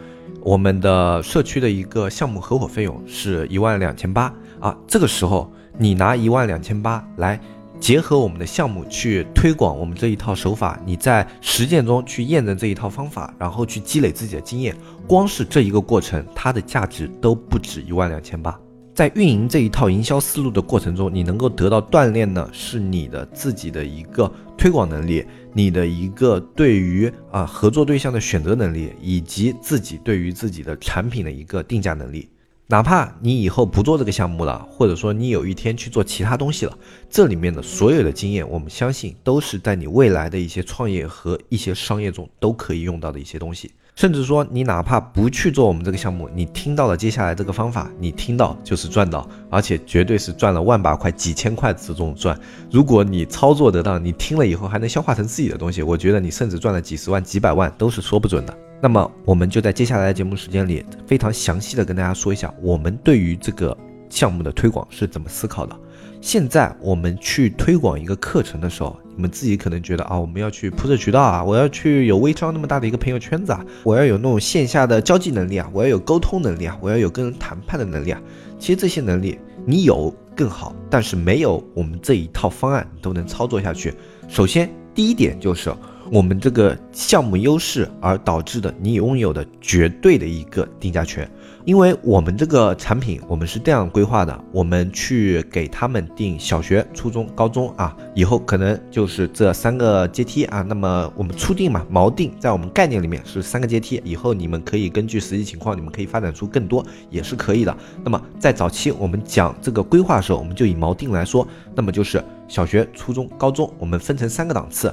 我们的社区的一个项目合伙费用是一万两千八。啊，这个时候你拿一万两千八来结合我们的项目去推广我们这一套手法，你在实践中去验证这一套方法，然后去积累自己的经验，光是这一个过程，它的价值都不止一万两千八。在运营这一套营销思路的过程中，你能够得到锻炼呢，是你的自己的一个推广能力，你的一个对于啊合作对象的选择能力，以及自己对于自己的产品的一个定价能力。哪怕你以后不做这个项目了，或者说你有一天去做其他东西了，这里面的所有的经验，我们相信都是在你未来的一些创业和一些商业中都可以用到的一些东西。甚至说，你哪怕不去做我们这个项目，你听到了接下来这个方法，你听到就是赚到，而且绝对是赚了万把块、几千块这种赚。如果你操作得当，你听了以后还能消化成自己的东西，我觉得你甚至赚了几十万、几百万都是说不准的。那么，我们就在接下来的节目时间里，非常详细的跟大家说一下，我们对于这个项目的推广是怎么思考的。现在我们去推广一个课程的时候，你们自己可能觉得啊，我们要去铺设渠道啊，我要去有微商那么大的一个朋友圈子啊，我要有那种线下的交际能力啊，我要有沟通能力啊，我要有跟人谈判的能力啊。其实这些能力你有更好，但是没有我们这一套方案都能操作下去。首先第一点就是我们这个项目优势而导致的你拥有的绝对的一个定价权。因为我们这个产品，我们是这样规划的：我们去给他们定小学、初中、高中啊，以后可能就是这三个阶梯啊。那么我们初定嘛，锚定在我们概念里面是三个阶梯，以后你们可以根据实际情况，你们可以发展出更多，也是可以的。那么在早期我们讲这个规划的时候，我们就以锚定来说，那么就是小学、初中、高中，我们分成三个档次，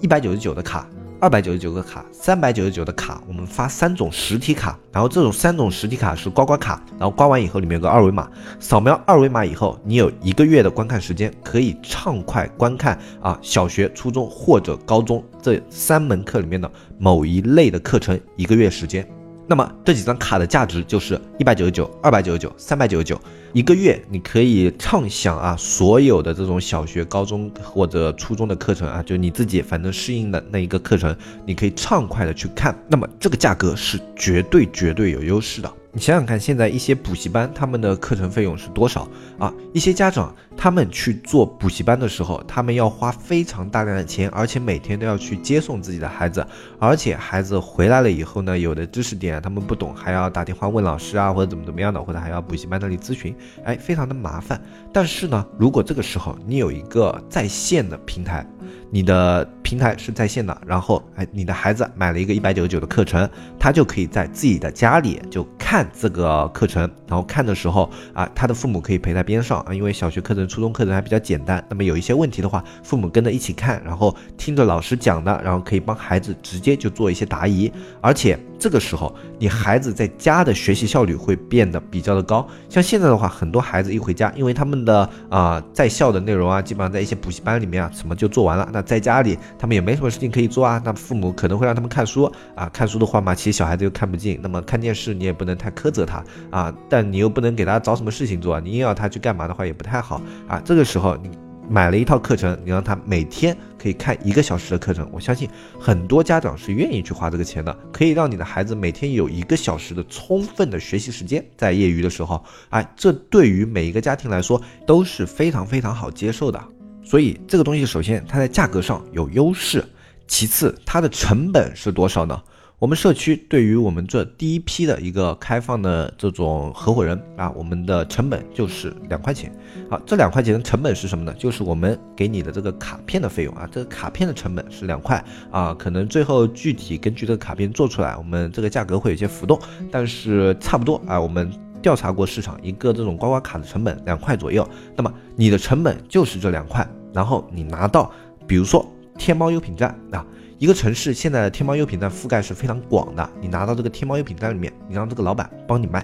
一百九十九的卡。二百九十九个卡，三百九十九的卡，我们发三种实体卡，然后这种三种实体卡是刮刮卡，然后刮完以后里面有个二维码，扫描二维码以后，你有一个月的观看时间，可以畅快观看啊小学、初中或者高中这三门课里面的某一类的课程，一个月时间。那么这几张卡的价值就是一百九十九、二百九十九、三百九十九，一个月你可以畅想啊所有的这种小学、高中或者初中的课程啊，就你自己反正适应的那一个课程，你可以畅快的去看。那么这个价格是绝对绝对有优势的。你想想看，现在一些补习班他们的课程费用是多少啊？一些家长他们去做补习班的时候，他们要花非常大量的钱，而且每天都要去接送自己的孩子，而且孩子回来了以后呢，有的知识点他们不懂，还要打电话问老师啊，或者怎么怎么样的，或者还要补习班那里咨询，哎，非常的麻烦。但是呢，如果这个时候你有一个在线的平台。你的平台是在线的，然后哎，你的孩子买了一个一百九十九的课程，他就可以在自己的家里就看这个课程，然后看的时候啊，他的父母可以陪在边上啊，因为小学课程、初中课程还比较简单，那么有一些问题的话，父母跟着一起看，然后听着老师讲的，然后可以帮孩子直接就做一些答疑，而且。这个时候，你孩子在家的学习效率会变得比较的高。像现在的话，很多孩子一回家，因为他们的啊在校的内容啊，基本上在一些补习班里面啊，什么就做完了。那在家里，他们也没什么事情可以做啊。那父母可能会让他们看书啊，看书的话嘛，其实小孩子又看不进。那么看电视，你也不能太苛责他啊，但你又不能给他找什么事情做，你硬要他去干嘛的话，也不太好啊。这个时候你。买了一套课程，你让他每天可以看一个小时的课程，我相信很多家长是愿意去花这个钱的，可以让你的孩子每天有一个小时的充分的学习时间，在业余的时候，哎，这对于每一个家庭来说都是非常非常好接受的。所以这个东西，首先它在价格上有优势，其次它的成本是多少呢？我们社区对于我们这第一批的一个开放的这种合伙人啊，我们的成本就是两块钱。好，这两块钱的成本是什么呢？就是我们给你的这个卡片的费用啊，这个卡片的成本是两块啊。可能最后具体根据这个卡片做出来，我们这个价格会有些浮动，但是差不多啊。我们调查过市场，一个这种刮刮卡的成本两块左右。那么你的成本就是这两块，然后你拿到，比如说天猫优品站啊。一个城市现在的天猫优品站覆盖是非常广的，你拿到这个天猫优品站里面，你让这个老板帮你卖，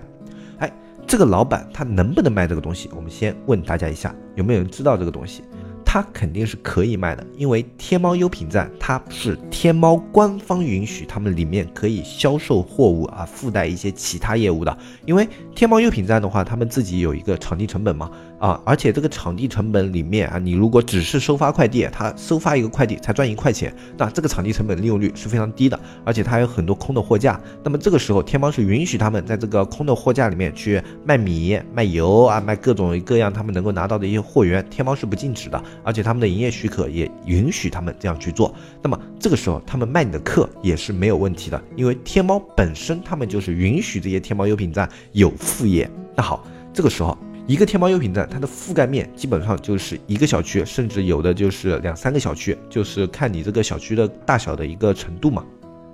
哎，这个老板他能不能卖这个东西？我们先问大家一下，有没有人知道这个东西？他肯定是可以卖的，因为天猫优品站它是天猫官方允许他们里面可以销售货物啊，附带一些其他业务的。因为天猫优品站的话，他们自己有一个场地成本嘛。啊，而且这个场地成本里面啊，你如果只是收发快递，他收发一个快递才赚一块钱，那这个场地成本利用率是非常低的，而且它还有很多空的货架。那么这个时候，天猫是允许他们在这个空的货架里面去卖米、卖油啊，卖各种各样他们能够拿到的一些货源，天猫是不禁止的，而且他们的营业许可也允许他们这样去做。那么这个时候，他们卖你的课也是没有问题的，因为天猫本身他们就是允许这些天猫优品站有副业。那好，这个时候。一个天猫优品站，它的覆盖面基本上就是一个小区，甚至有的就是两三个小区，就是看你这个小区的大小的一个程度嘛。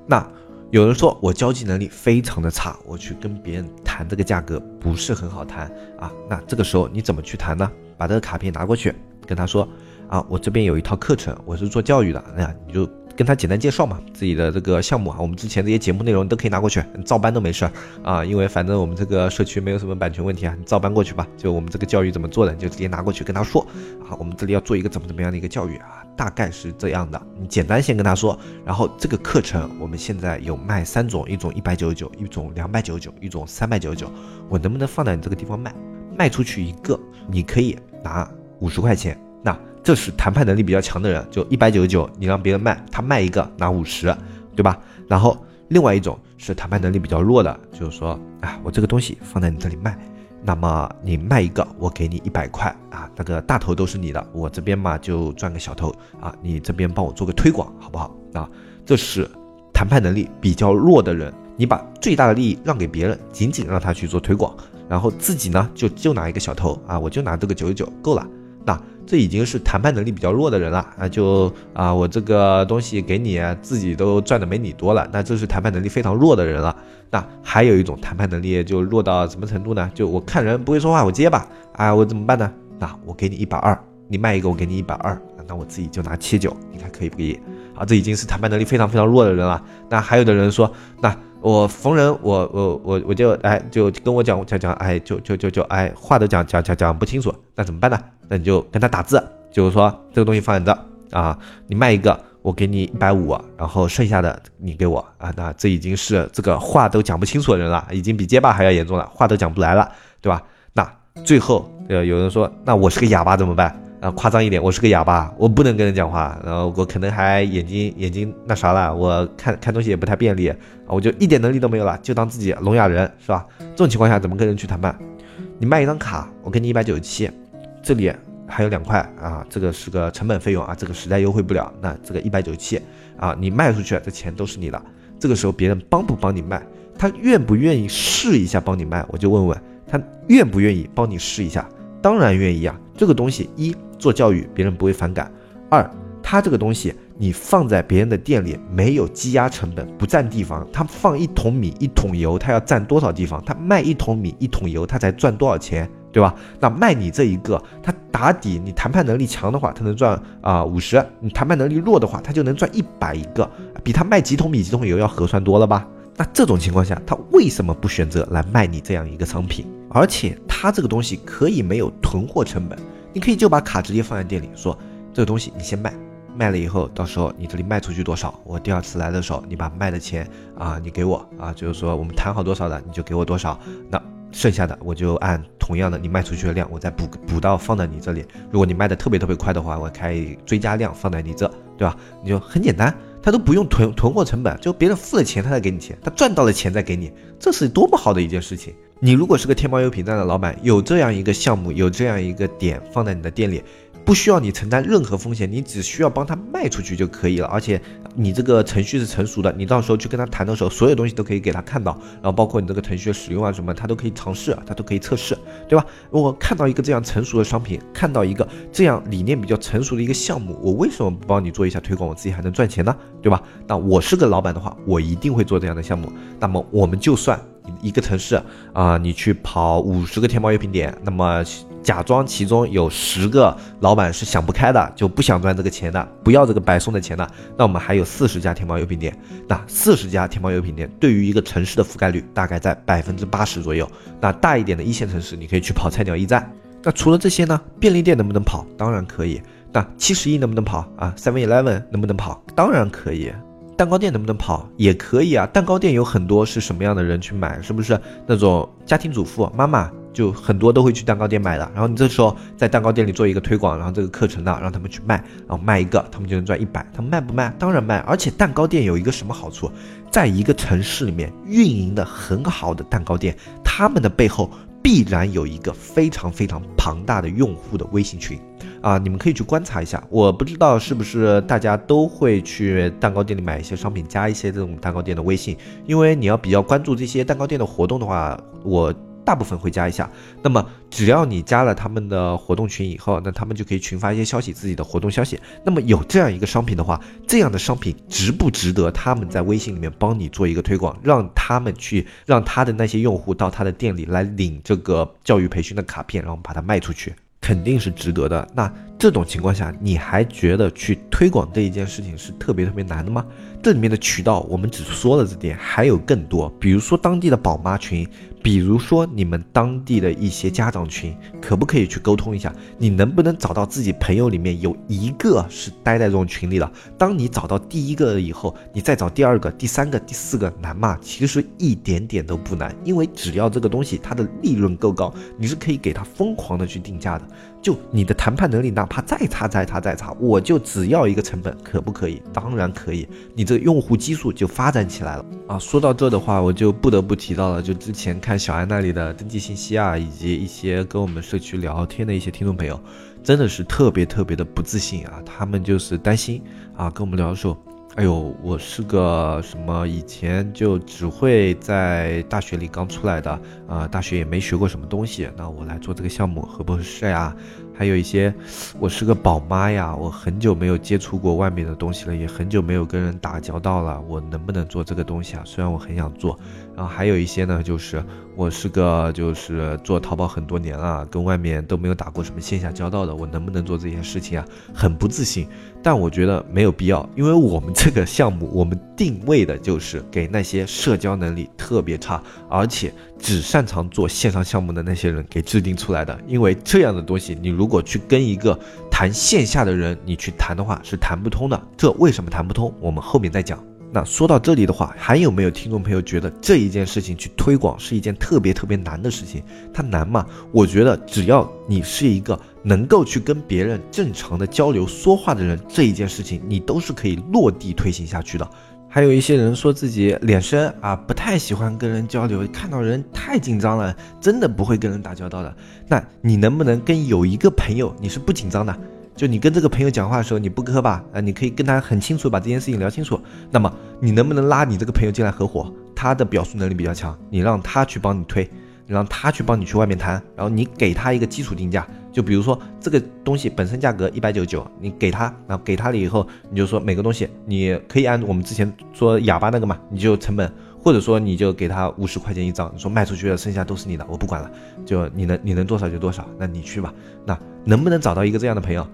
那有人说我交际能力非常的差，我去跟别人谈这个价格不是很好谈啊。那这个时候你怎么去谈呢？把这个卡片拿过去，跟他说啊，我这边有一套课程，我是做教育的，哎呀，你就。跟他简单介绍嘛，自己的这个项目啊，我们之前这些节目内容都可以拿过去，你照搬都没事啊，因为反正我们这个社区没有什么版权问题啊，你照搬过去吧。就我们这个教育怎么做的，你就直接拿过去跟他说啊，我们这里要做一个怎么怎么样的一个教育啊，大概是这样的。你简单先跟他说，然后这个课程我们现在有卖三种，一种一百九十九，一种两百九十九，一种三百九十九，我能不能放在你这个地方卖？卖出去一个，你可以拿五十块钱。那这是谈判能力比较强的人，就一百九十九，你让别人卖，他卖一个拿五十，对吧？然后另外一种是谈判能力比较弱的，就是说，啊，我这个东西放在你这里卖，那么你卖一个，我给你一百块啊，那个大头都是你的，我这边嘛就赚个小头啊，你这边帮我做个推广，好不好？啊，这是谈判能力比较弱的人，你把最大的利益让给别人，仅仅让他去做推广，然后自己呢就就拿一个小头啊，我就拿这个九十九够了。那这已经是谈判能力比较弱的人了啊，就啊，我这个东西给你，自己都赚的没你多了，那这是谈判能力非常弱的人了。那还有一种谈判能力就弱到什么程度呢？就我看人不会说话，我接吧，啊，我怎么办呢？那我给你一百二，你卖一个我给你一百二，那我自己就拿七九，你看可以不可以？啊，这已经是谈判能力非常非常弱的人了。那还有的人说，那。我逢人，我我我我就哎，就跟我讲讲讲，哎，就就就就哎，话都讲讲讲讲不清楚，那怎么办呢？那你就跟他打字，就是说这个东西放在这啊，你卖一个，我给你一百五，然后剩下的你给我啊。那这已经是这个话都讲不清楚的人了，已经比结巴还要严重了，话都讲不来了，对吧？那最后呃，有人说，那我是个哑巴怎么办？啊，夸张一点，我是个哑巴，我不能跟人讲话，然后我可能还眼睛眼睛那啥了，我看看东西也不太便利啊，我就一点能力都没有了，就当自己聋哑人是吧？这种情况下怎么跟人去谈判？你卖一张卡，我给你一百九十七，这里还有两块啊，这个是个成本费用啊，这个实在优惠不了，那这个一百九十七啊，你卖出去这钱都是你的。这个时候别人帮不帮你卖？他愿不愿意试一下帮你卖？我就问问他愿不愿意帮你试一下？当然愿意啊，这个东西一。做教育，别人不会反感。二，他这个东西你放在别人的店里，没有积压成本，不占地方。他放一桶米、一桶油，他要占多少地方？他卖一桶米、一桶油，他才赚多少钱，对吧？那卖你这一个，他打底，你谈判能力强的话，他能赚啊五十；你谈判能力弱的话，他就能赚一百一个，比他卖几桶米、几桶油要合算多了吧？那这种情况下，他为什么不选择来卖你这样一个商品？而且他这个东西可以没有囤货成本。你可以就把卡直接放在店里，说这个东西你先卖，卖了以后，到时候你这里卖出去多少，我第二次来的时候，你把卖的钱啊，你给我啊，就是说我们谈好多少的，你就给我多少，那剩下的我就按同样的你卖出去的量，我再补补到放在你这里。如果你卖的特别特别快的话，我可以追加量放在你这，对吧？你就很简单，他都不用囤囤货成本，就别人付了钱他再给你钱，他赚到了钱再给你，这是多么好的一件事情。你如果是个天猫优品站的老板，有这样一个项目，有这样一个点放在你的店里，不需要你承担任何风险，你只需要帮他卖出去就可以了。而且你这个程序是成熟的，你到时候去跟他谈的时候，所有东西都可以给他看到，然后包括你这个程序的使用啊什么，他都可以尝试，他都可以测试，对吧？我看到一个这样成熟的商品，看到一个这样理念比较成熟的一个项目，我为什么不帮你做一下推广，我自己还能赚钱呢？对吧？那我是个老板的话，我一定会做这样的项目。那么我们就算。一个城市啊，你去跑五十个天猫优品点，那么假装其中有十个老板是想不开的，就不想赚这个钱的，不要这个白送的钱的，那我们还有四十家天猫优品店，那四十家天猫优品店对于一个城市的覆盖率大概在百分之八十左右，那大一点的一线城市，你可以去跑菜鸟驿站。那除了这些呢？便利店能不能跑？当然可以。那七十一能不能跑啊？Seven Eleven 能不能跑？当然可以。蛋糕店能不能跑？也可以啊。蛋糕店有很多是什么样的人去买？是不是那种家庭主妇妈妈就很多都会去蛋糕店买的？然后你这时候在蛋糕店里做一个推广，然后这个课程呢让他们去卖，然后卖一个他们就能赚一百。他们卖不卖？当然卖。而且蛋糕店有一个什么好处？在一个城市里面运营的很好的蛋糕店，他们的背后。必然有一个非常非常庞大的用户的微信群，啊，你们可以去观察一下。我不知道是不是大家都会去蛋糕店里买一些商品，加一些这种蛋糕店的微信，因为你要比较关注这些蛋糕店的活动的话，我。大部分会加一下，那么只要你加了他们的活动群以后，那他们就可以群发一些消息，自己的活动消息。那么有这样一个商品的话，这样的商品值不值得他们在微信里面帮你做一个推广，让他们去让他的那些用户到他的店里来领这个教育培训的卡片，然后把它卖出去，肯定是值得的。那这种情况下，你还觉得去推广这一件事情是特别特别难的吗？这里面的渠道我们只说了这点，还有更多，比如说当地的宝妈群。比如说，你们当地的一些家长群，可不可以去沟通一下？你能不能找到自己朋友里面有一个是待在这种群里的？当你找到第一个以后，你再找第二个、第三个、第四个，难吗？其实一点点都不难，因为只要这个东西它的利润够高，你是可以给它疯狂的去定价的。就你的谈判能力，哪怕再差、再差、再差，我就只要一个成本，可不可以？当然可以。你这用户基数就发展起来了啊！说到这的话，我就不得不提到了，就之前看小安那里的登记信息啊，以及一些跟我们社区聊天的一些听众朋友，真的是特别特别的不自信啊！他们就是担心啊，跟我们聊的时候。哎呦，我是个什么？以前就只会在大学里刚出来的，啊，大学也没学过什么东西。那我来做这个项目合不合适呀？还有一些，我是个宝妈呀，我很久没有接触过外面的东西了，也很久没有跟人打交道了，我能不能做这个东西啊？虽然我很想做。然后还有一些呢，就是我是个就是做淘宝很多年了，跟外面都没有打过什么线下交道的，我能不能做这些事情啊？很不自信。但我觉得没有必要，因为我们这个项目，我们定位的就是给那些社交能力特别差，而且只擅长做线上项目的那些人给制定出来的。因为这样的东西，你如果去跟一个谈线下的人，你去谈的话是谈不通的。这为什么谈不通？我们后面再讲。那说到这里的话，还有没有听众朋友觉得这一件事情去推广是一件特别特别难的事情？它难吗？我觉得只要你是一个能够去跟别人正常的交流说话的人，这一件事情你都是可以落地推行下去的。还有一些人说自己脸生啊，不太喜欢跟人交流，看到人太紧张了，真的不会跟人打交道的。那你能不能跟有一个朋友你是不紧张的？就你跟这个朋友讲话的时候，你不磕吧？啊，你可以跟他很清楚把这件事情聊清楚。那么你能不能拉你这个朋友进来合伙？他的表述能力比较强，你让他去帮你推，你让他去帮你去外面谈，然后你给他一个基础定价。就比如说这个东西本身价格一百九十九，你给他，然后给他了以后，你就说每个东西你可以按我们之前说哑巴那个嘛，你就成本，或者说你就给他五十块钱一张，你说卖出去的剩下都是你的，我不管了，就你能你能多少就多少，那你去吧。那能不能找到一个这样的朋友？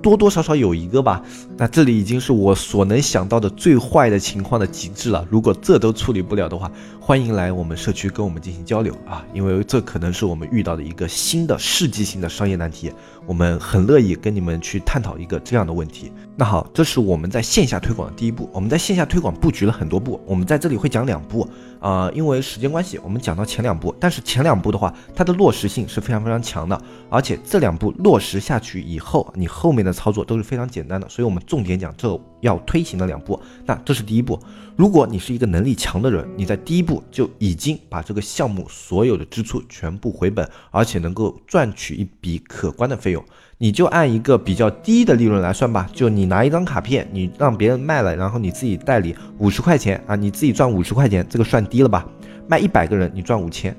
多多少少有一个吧，那这里已经是我所能想到的最坏的情况的极致了。如果这都处理不了的话，欢迎来我们社区跟我们进行交流啊，因为这可能是我们遇到的一个新的世纪性的商业难题，我们很乐意跟你们去探讨一个这样的问题。那好，这是我们在线下推广的第一步，我们在线下推广布局了很多步，我们在这里会讲两步。啊，因为时间关系，我们讲到前两步，但是前两步的话，它的落实性是非常非常强的，而且这两步落实下去以后，你后面的的操作都是非常简单的，所以我们重点讲这要推行的两步。那这是第一步，如果你是一个能力强的人，你在第一步就已经把这个项目所有的支出全部回本，而且能够赚取一笔可观的费用。你就按一个比较低的利润来算吧，就你拿一张卡片，你让别人卖了，然后你自己代理五十块钱啊，你自己赚五十块钱，这个算低了吧？卖一百个人你赚五千，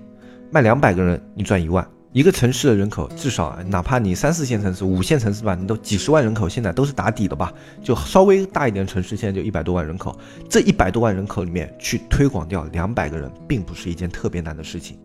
卖两百个人你赚一万，一个城市的人口至少，哪怕你三四线城市、五线城市吧，你都几十万人口，现在都是打底的吧？就稍微大一点城市，现在就一百多万人口。这一百多万人口里面去推广掉两百个人，并不是一件特别难的事情。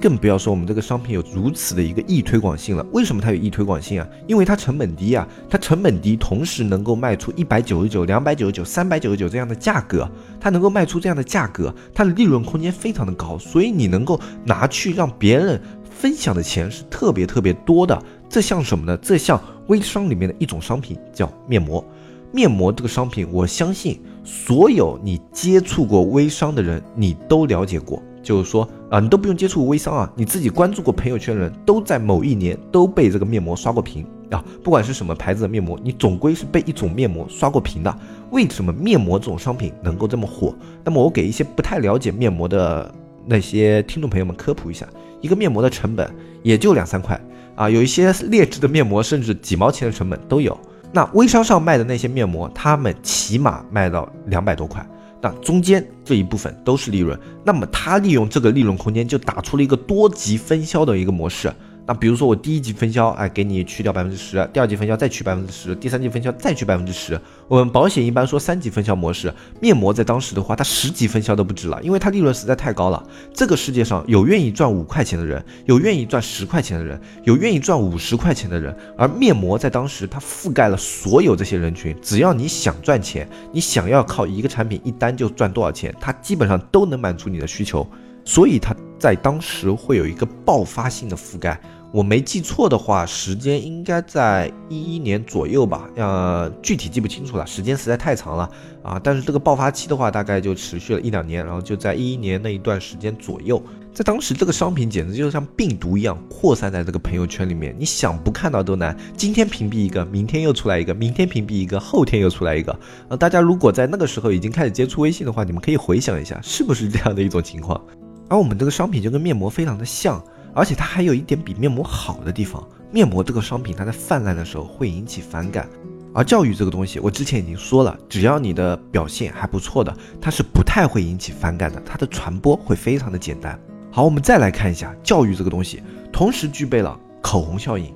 更不要说我们这个商品有如此的一个易推广性了。为什么它有易推广性啊？因为它成本低啊，它成本低，同时能够卖出一百九十九、两百九十九、三百九十九这样的价格，它能够卖出这样的价格，它的利润空间非常的高，所以你能够拿去让别人分享的钱是特别特别多的。这像什么呢？这像微商里面的一种商品，叫面膜。面膜这个商品，我相信所有你接触过微商的人，你都了解过。就是说啊，你都不用接触微商啊，你自己关注过朋友圈的人都在某一年都被这个面膜刷过屏啊。不管是什么牌子的面膜，你总归是被一种面膜刷过屏的。为什么面膜这种商品能够这么火？那么我给一些不太了解面膜的那些听众朋友们科普一下，一个面膜的成本也就两三块啊，有一些劣质的面膜甚至几毛钱的成本都有。那微商上卖的那些面膜，他们起码卖到两百多块。那中间这一部分都是利润，那么他利用这个利润空间就打出了一个多级分销的一个模式。那比如说我第一级分销，哎，给你去掉百分之十；第二级分销再去百分之十；第三级分销再去百分之十。我们保险一般说三级分销模式，面膜在当时的话，它十级分销都不止了，因为它利润实在太高了。这个世界上有愿意赚五块钱的人，有愿意赚十块钱的人，有愿意赚五十块钱的人。而面膜在当时它覆盖了所有这些人群，只要你想赚钱，你想要靠一个产品一单就赚多少钱，它基本上都能满足你的需求。所以它在当时会有一个爆发性的覆盖。我没记错的话，时间应该在一一年左右吧，呃，具体记不清楚了，时间实在太长了啊。但是这个爆发期的话，大概就持续了一两年，然后就在一一年那一段时间左右，在当时这个商品简直就像病毒一样扩散在这个朋友圈里面，你想不看到都难。今天屏蔽一个，明天又出来一个，明天屏蔽一个，后天又出来一个。呃，大家如果在那个时候已经开始接触微信的话，你们可以回想一下，是不是这样的一种情况？而我们这个商品就跟面膜非常的像。而且它还有一点比面膜好的地方，面膜这个商品它在泛滥的时候会引起反感，而教育这个东西，我之前已经说了，只要你的表现还不错的，它是不太会引起反感的，它的传播会非常的简单。好，我们再来看一下教育这个东西，同时具备了口红效应、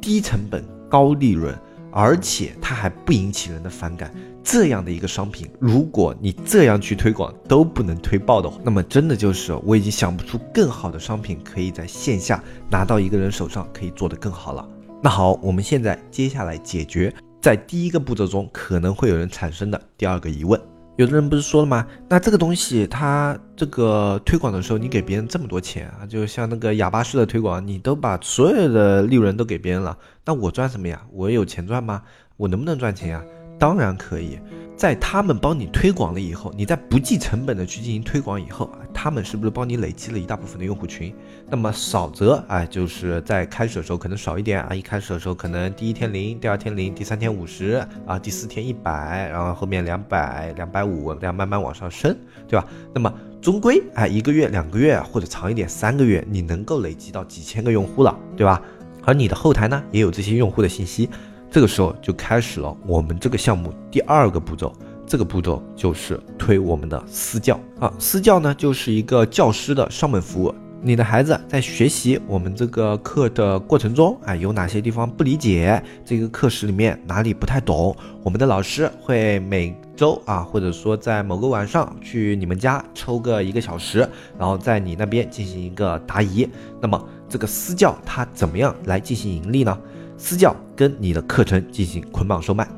低成本、高利润。而且它还不引起人的反感，这样的一个商品，如果你这样去推广都不能推爆的话，那么真的就是我已经想不出更好的商品可以在线下拿到一个人手上可以做得更好了。那好，我们现在接下来解决在第一个步骤中可能会有人产生的第二个疑问。有的人不是说了吗？那这个东西它这个推广的时候，你给别人这么多钱啊，就像那个哑巴式的推广，你都把所有的利润都给别人了，那我赚什么呀？我有钱赚吗？我能不能赚钱呀？当然可以。在他们帮你推广了以后，你在不计成本的去进行推广以后啊，他们是不是帮你累积了一大部分的用户群？那么少则啊，就是在开始的时候可能少一点啊，一开始的时候可能第一天零，第二天零，第三天五十啊，第四天一百，然后后面两百、两百五，这样慢慢往上升，对吧？那么终归啊，一个月、两个月或者长一点三个月，你能够累积到几千个用户了，对吧？而你的后台呢，也有这些用户的信息。这个时候就开始了我们这个项目第二个步骤，这个步骤就是推我们的私教啊。私教呢就是一个教师的上门服务。你的孩子在学习我们这个课的过程中啊，有哪些地方不理解？这个课时里面哪里不太懂？我们的老师会每周啊，或者说在某个晚上去你们家抽个一个小时，然后在你那边进行一个答疑。那么这个私教他怎么样来进行盈利呢？私教跟你的课程进行捆绑售卖，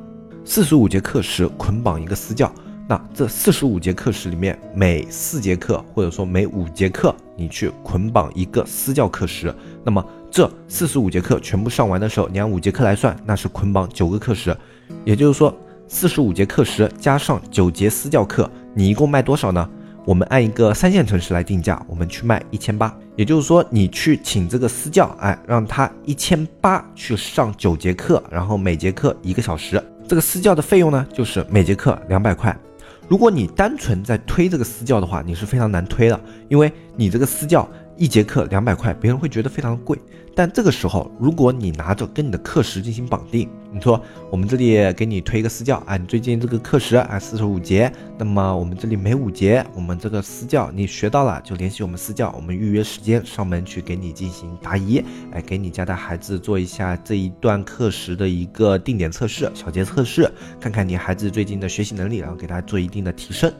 四十五节课时捆绑一个私教，那这四十五节课时里面每四节课或者说每五节课你去捆绑一个私教课时，那么这四十五节课全部上完的时候，你按五节课来算，那是捆绑九个课时，也就是说四十五节课时加上九节私教课，你一共卖多少呢？我们按一个三线城市来定价，我们去卖一千八，也就是说，你去请这个私教，哎，让他一千八去上九节课，然后每节课一个小时，这个私教的费用呢，就是每节课两百块。如果你单纯在推这个私教的话，你是非常难推的，因为你这个私教一节课两百块，别人会觉得非常贵。但这个时候，如果你拿着跟你的课时进行绑定，你说我们这里给你推一个私教啊，你最近这个课时啊四十五节，那么我们这里每五节，我们这个私教你学到了就联系我们私教，我们预约时间上门去给你进行答疑，哎，给你家的孩子做一下这一段课时的一个定点测试、小节测试，看看你孩子最近的学习能力，然后给他做一定的提升。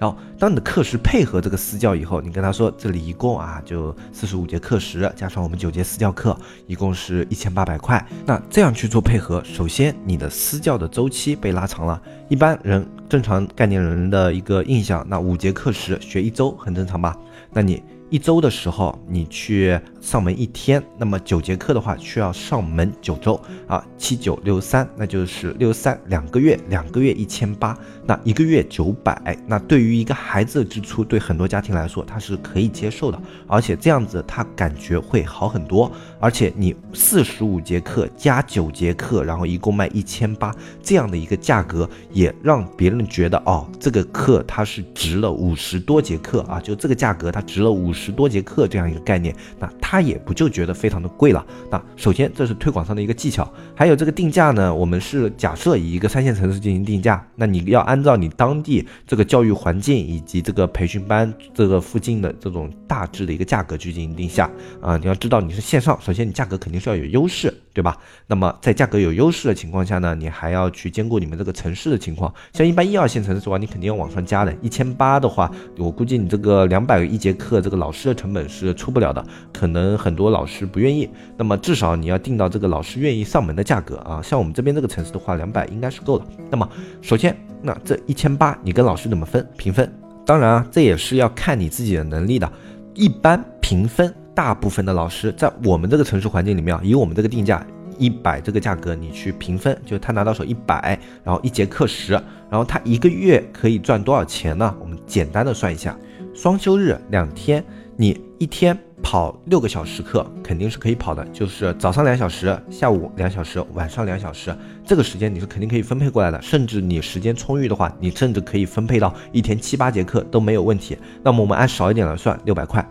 然后，当你的课时配合这个私教以后，你跟他说，这里一共啊就四十五节课时，加上我们九节私教课，一共是一千八百块。那这样去做配合，首先你的私教的周期被拉长了。一般人正常概念人的一个印象，那五节课时学一周很正常吧？那你。一周的时候，你去上门一天，那么九节课的话需要上门九周啊，七九六三，那就是六三两个月，两个月一千八，那一个月九百，那对于一个孩子的支出，对很多家庭来说，他是可以接受的，而且这样子他感觉会好很多，而且你四十五节课加九节课，然后一共卖一千八，这样的一个价格，也让别人觉得哦，这个课它是值了五十多节课啊，就这个价格它值了五十。多节课这样一个概念，那他他也不就觉得非常的贵了。那首先这是推广上的一个技巧，还有这个定价呢，我们是假设以一个三线城市进行定价，那你要按照你当地这个教育环境以及这个培训班这个附近的这种大致的一个价格去进行定价啊。你要知道你是线上，首先你价格肯定是要有优势，对吧？那么在价格有优势的情况下呢，你还要去兼顾你们这个城市的情况。像一般一二线城市的话，你肯定要往上加的。一千八的话，我估计你这个两百一节课这个老。师的成本是出不了的，可能很多老师不愿意。那么至少你要定到这个老师愿意上门的价格啊。像我们这边这个城市的话，两百应该是够的。那么首先，那这一千八你跟老师怎么分？平分？当然啊，这也是要看你自己的能力的。一般平分，大部分的老师在我们这个城市环境里面，以我们这个定价一百这个价格，你去平分，就他拿到手一百，然后一节课时，然后他一个月可以赚多少钱呢？我们简单的算一下，双休日两天。你一天跑六个小时课肯定是可以跑的，就是早上两小时，下午两小时，晚上两小时，这个时间你是肯定可以分配过来的。甚至你时间充裕的话，你甚至可以分配到一天七八节课都没有问题。那么我们按少一点来算，六百块，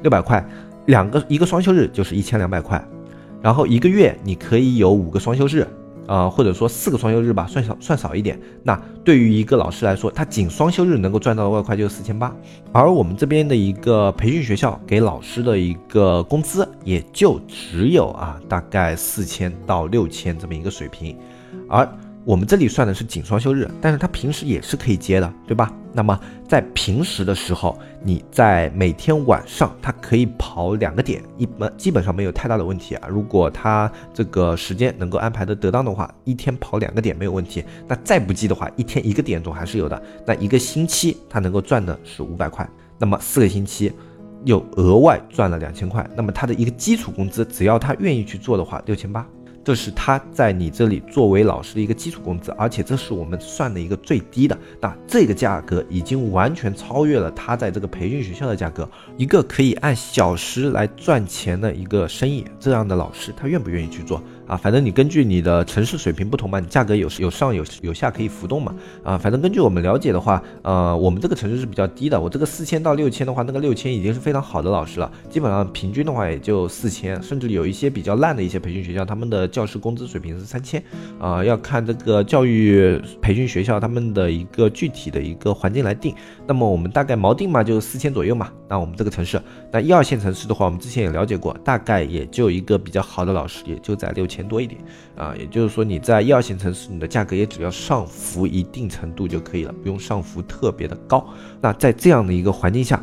六百块，两个一个双休日就是一千两百块，然后一个月你可以有五个双休日。呃，或者说四个双休日吧，算少算少一点。那对于一个老师来说，他仅双休日能够赚到的外快就是四千八，而我们这边的一个培训学校给老师的一个工资也就只有啊，大概四千到六千这么一个水平，而。我们这里算的是仅双休日，但是他平时也是可以接的，对吧？那么在平时的时候，你在每天晚上，他可以跑两个点，一般基本上没有太大的问题啊。如果他这个时间能够安排的得当的话，一天跑两个点没有问题。那再不济的话，一天一个点总还是有的。那一个星期他能够赚的是五百块，那么四个星期又额外赚了两千块，那么他的一个基础工资，只要他愿意去做的话，六千八。这是他在你这里作为老师的一个基础工资，而且这是我们算的一个最低的。那这个价格已经完全超越了他在这个培训学校的价格。一个可以按小时来赚钱的一个生意，这样的老师他愿不愿意去做？啊，反正你根据你的城市水平不同嘛，你价格有有上有有下可以浮动嘛。啊，反正根据我们了解的话，呃，我们这个城市是比较低的。我这个四千到六千的话，那个六千已经是非常好的老师了，基本上平均的话也就四千，甚至有一些比较烂的一些培训学校，他们的教师工资水平是三千。啊，要看这个教育培训学校他们的一个具体的一个环境来定。那么我们大概锚定嘛，就四千左右嘛。那我们这个城市，那一二线城市的话，我们之前也了解过，大概也就一个比较好的老师，也就在六千。钱多一点啊，也就是说你在一二线城市，你的价格也只要上浮一定程度就可以了，不用上浮特别的高。那在这样的一个环境下，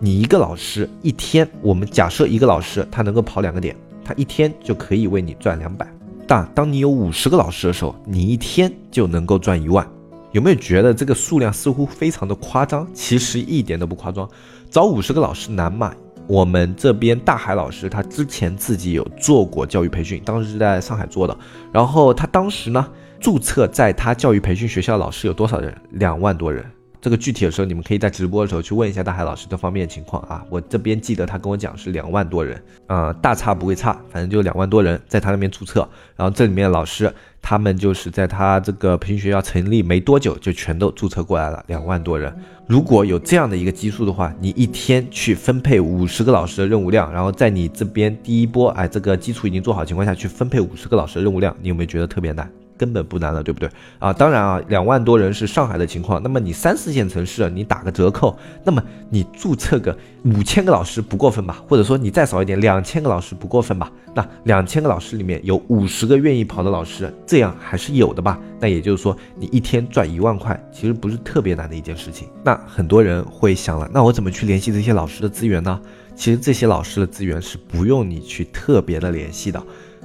你一个老师一天，我们假设一个老师他能够跑两个点，他一天就可以为你赚两百。但当你有五十个老师的时候，你一天就能够赚一万。有没有觉得这个数量似乎非常的夸张？其实一点都不夸张，找五十个老师难吗？我们这边大海老师，他之前自己有做过教育培训，当时是在上海做的。然后他当时呢，注册在他教育培训学校老师有多少人？两万多人。这个具体的时候你们可以在直播的时候去问一下大海老师这方面的情况啊。我这边记得他跟我讲是两万多人，啊，大差不会差，反正就两万多人在他那边注册，然后这里面老师他们就是在他这个培训学校成立没多久就全都注册过来了，两万多人。如果有这样的一个基数的话，你一天去分配五十个老师的任务量，然后在你这边第一波哎这个基础已经做好情况下去分配五十个老师的任务量，你有没有觉得特别难？根本不难了，对不对啊？当然啊，两万多人是上海的情况，那么你三四线城市你打个折扣，那么你注册个五千个老师不过分吧？或者说你再少一点，两千个老师不过分吧？那两千个老师里面有五十个愿意跑的老师，这样还是有的吧？那也就是说，你一天赚一万块，其实不是特别难的一件事情。那很多人会想了，那我怎么去联系这些老师的资源呢？其实这些老师的资源是不用你去特别的联系的。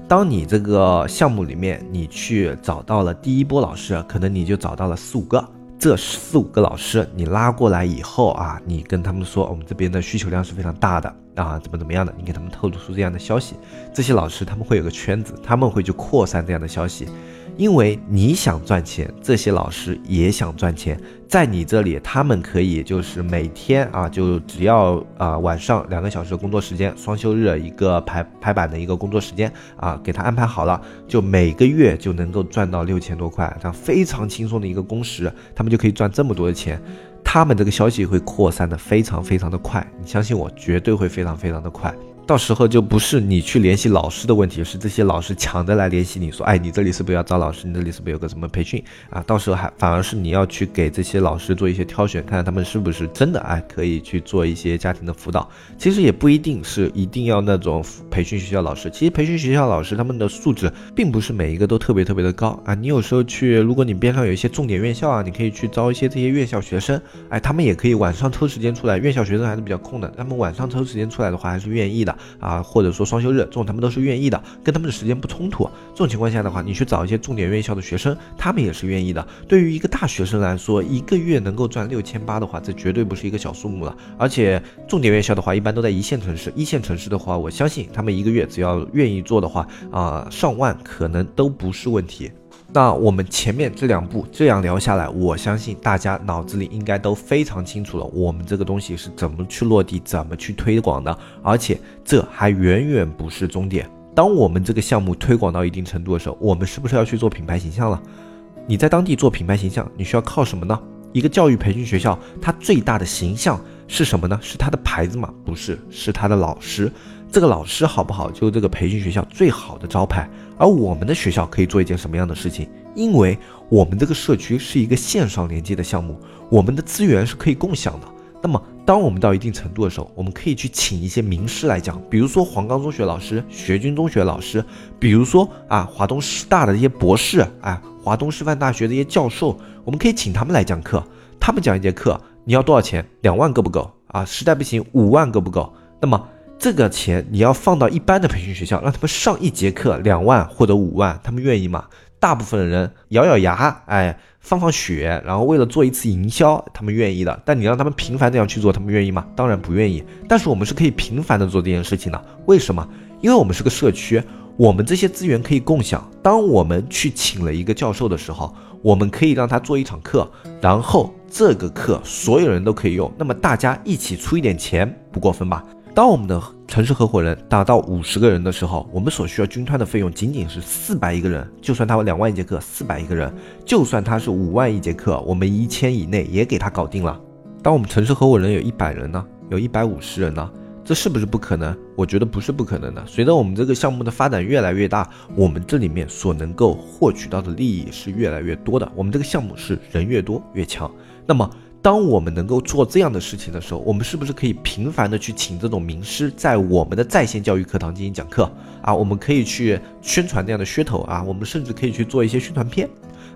当你这个项目里面，你去找到了第一波老师，可能你就找到了四五个。这四五个老师你拉过来以后啊，你跟他们说，我们这边的需求量是非常大的啊，怎么怎么样的，你给他们透露出这样的消息，这些老师他们会有个圈子，他们会去扩散这样的消息。因为你想赚钱，这些老师也想赚钱，在你这里，他们可以就是每天啊，就只要啊晚上两个小时的工作时间，双休日一个排排版的一个工作时间啊，给他安排好了，就每个月就能够赚到六千多块，这样非常轻松的一个工时，他们就可以赚这么多的钱，他们这个消息会扩散的非常非常的快，你相信我，绝对会非常非常的快。到时候就不是你去联系老师的问题，是这些老师抢着来联系你说，哎，你这里是不是要招老师？你这里是不是有个什么培训啊？到时候还反而是你要去给这些老师做一些挑选，看看他们是不是真的哎可以去做一些家庭的辅导。其实也不一定是一定要那种培训学校老师，其实培训学校老师他们的素质并不是每一个都特别特别的高啊。你有时候去，如果你边上有一些重点院校啊，你可以去招一些这些院校学生，哎，他们也可以晚上抽时间出来。院校学生还是比较空的，他们晚上抽时间出来的话还是愿意的。啊，或者说双休日这种，他们都是愿意的，跟他们的时间不冲突。这种情况下的话，你去找一些重点院校的学生，他们也是愿意的。对于一个大学生来说，一个月能够赚六千八的话，这绝对不是一个小数目了。而且重点院校的话，一般都在一线城市。一线城市的话，我相信他们一个月只要愿意做的话，啊，上万可能都不是问题。那我们前面这两步这样聊下来，我相信大家脑子里应该都非常清楚了，我们这个东西是怎么去落地、怎么去推广的。而且这还远远不是终点。当我们这个项目推广到一定程度的时候，我们是不是要去做品牌形象了？你在当地做品牌形象，你需要靠什么呢？一个教育培训学校，它最大的形象是什么呢？是它的牌子吗？不是，是它的老师。这个老师好不好，就是这个培训学校最好的招牌。而我们的学校可以做一件什么样的事情？因为我们这个社区是一个线上连接的项目，我们的资源是可以共享的。那么，当我们到一定程度的时候，我们可以去请一些名师来讲，比如说黄冈中学老师、学军中学老师，比如说啊华东师大的这些博士，哎，华东师范大学的一些教授，我们可以请他们来讲课。他们讲一节课，你要多少钱？两万够不够啊？实在不行，五万够不够？那么。这个钱你要放到一般的培训学校，让他们上一节课两万或者五万，他们愿意吗？大部分的人咬咬牙，哎，放放血，然后为了做一次营销，他们愿意的。但你让他们频繁这样去做，他们愿意吗？当然不愿意。但是我们是可以频繁的做这件事情的。为什么？因为我们是个社区，我们这些资源可以共享。当我们去请了一个教授的时候，我们可以让他做一场课，然后这个课所有人都可以用，那么大家一起出一点钱，不过分吧？当我们的城市合伙人达到五十个人的时候，我们所需要军团的费用仅仅是四百一个人。就算他两万一节课，四百一个人；就算他是五万一节课，我们一千以内也给他搞定了。当我们城市合伙人有一百人呢，有一百五十人呢，这是不是不可能？我觉得不是不可能的。随着我们这个项目的发展越来越大，我们这里面所能够获取到的利益是越来越多的。我们这个项目是人越多越强。那么。当我们能够做这样的事情的时候，我们是不是可以频繁的去请这种名师，在我们的在线教育课堂进行讲课啊？我们可以去宣传这样的噱头啊，我们甚至可以去做一些宣传片。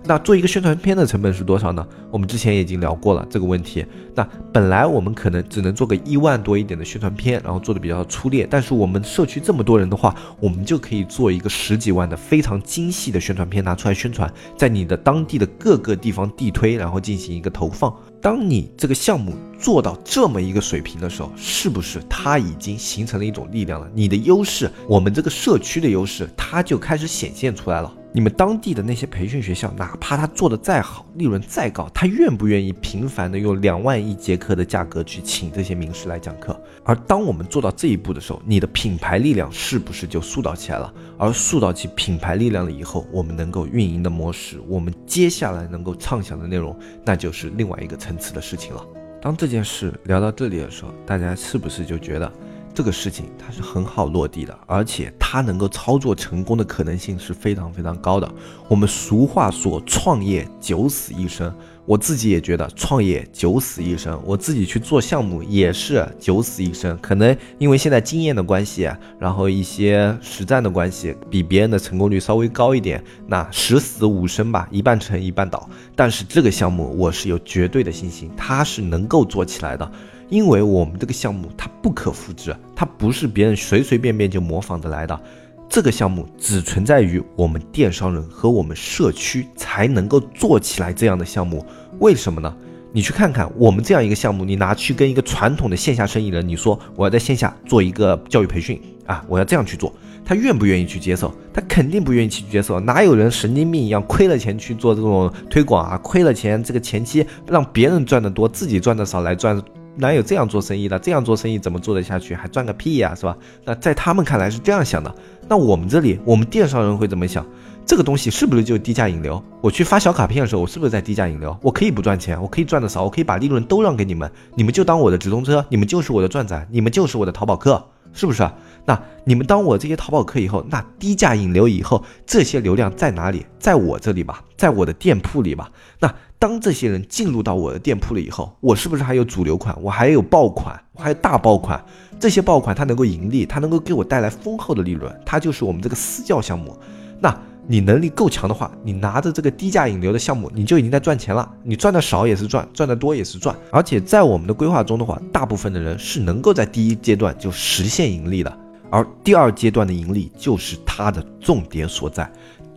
那做一个宣传片的成本是多少呢？我们之前已经聊过了这个问题。那本来我们可能只能做个一万多一点的宣传片，然后做的比较粗略。但是我们社区这么多人的话，我们就可以做一个十几万的非常精细的宣传片拿出来宣传，在你的当地的各个地方地推，然后进行一个投放。当你这个项目做到这么一个水平的时候，是不是它已经形成了一种力量了？你的优势，我们这个社区的优势，它就开始显现出来了。你们当地的那些培训学校，哪怕他做的再好，利润再高，他愿不愿意频繁的用两万一节课的价格去请这些名师来讲课？而当我们做到这一步的时候，你的品牌力量是不是就塑造起来了？而塑造起品牌力量了以后，我们能够运营的模式，我们接下来能够畅想的内容，那就是另外一个层次的事情了。当这件事聊到这里的时候，大家是不是就觉得？这个事情它是很好落地的，而且它能够操作成功的可能性是非常非常高的。我们俗话说“创业九死一生”，我自己也觉得创业九死一生。我自己去做项目也是九死一生，可能因为现在经验的关系，然后一些实战的关系，比别人的成功率稍微高一点。那十死五生吧，一半成一半倒。但是这个项目我是有绝对的信心，它是能够做起来的。因为我们这个项目它不可复制，它不是别人随随便便就模仿得来的。这个项目只存在于我们电商人和我们社区才能够做起来这样的项目。为什么呢？你去看看我们这样一个项目，你拿去跟一个传统的线下生意人，你说我要在线下做一个教育培训啊，我要这样去做，他愿不愿意去接受？他肯定不愿意去接受。哪有人神经病一样亏了钱去做这种推广啊？亏了钱，这个前期让别人赚的多，自己赚的少来赚。哪有这样做生意的？这样做生意怎么做得下去？还赚个屁呀，是吧？那在他们看来是这样想的。那我们这里，我们电商人会怎么想？这个东西是不是就低价引流？我去发小卡片的时候，我是不是在低价引流？我可以不赚钱，我可以赚的少，我可以把利润都让给你们，你们就当我的直通车，你们就是我的转载，你们就是我的淘宝客，是不是？那你们当我这些淘宝客以后，那低价引流以后，这些流量在哪里？在我这里吧，在我的店铺里吧。那。当这些人进入到我的店铺了以后，我是不是还有主流款？我还有爆款，我还有大爆款。这些爆款它能够盈利，它能够给我带来丰厚的利润，它就是我们这个私教项目。那你能力够强的话，你拿着这个低价引流的项目，你就已经在赚钱了。你赚的少也是赚，赚的多也是赚。而且在我们的规划中的话，大部分的人是能够在第一阶段就实现盈利的，而第二阶段的盈利就是它的重点所在。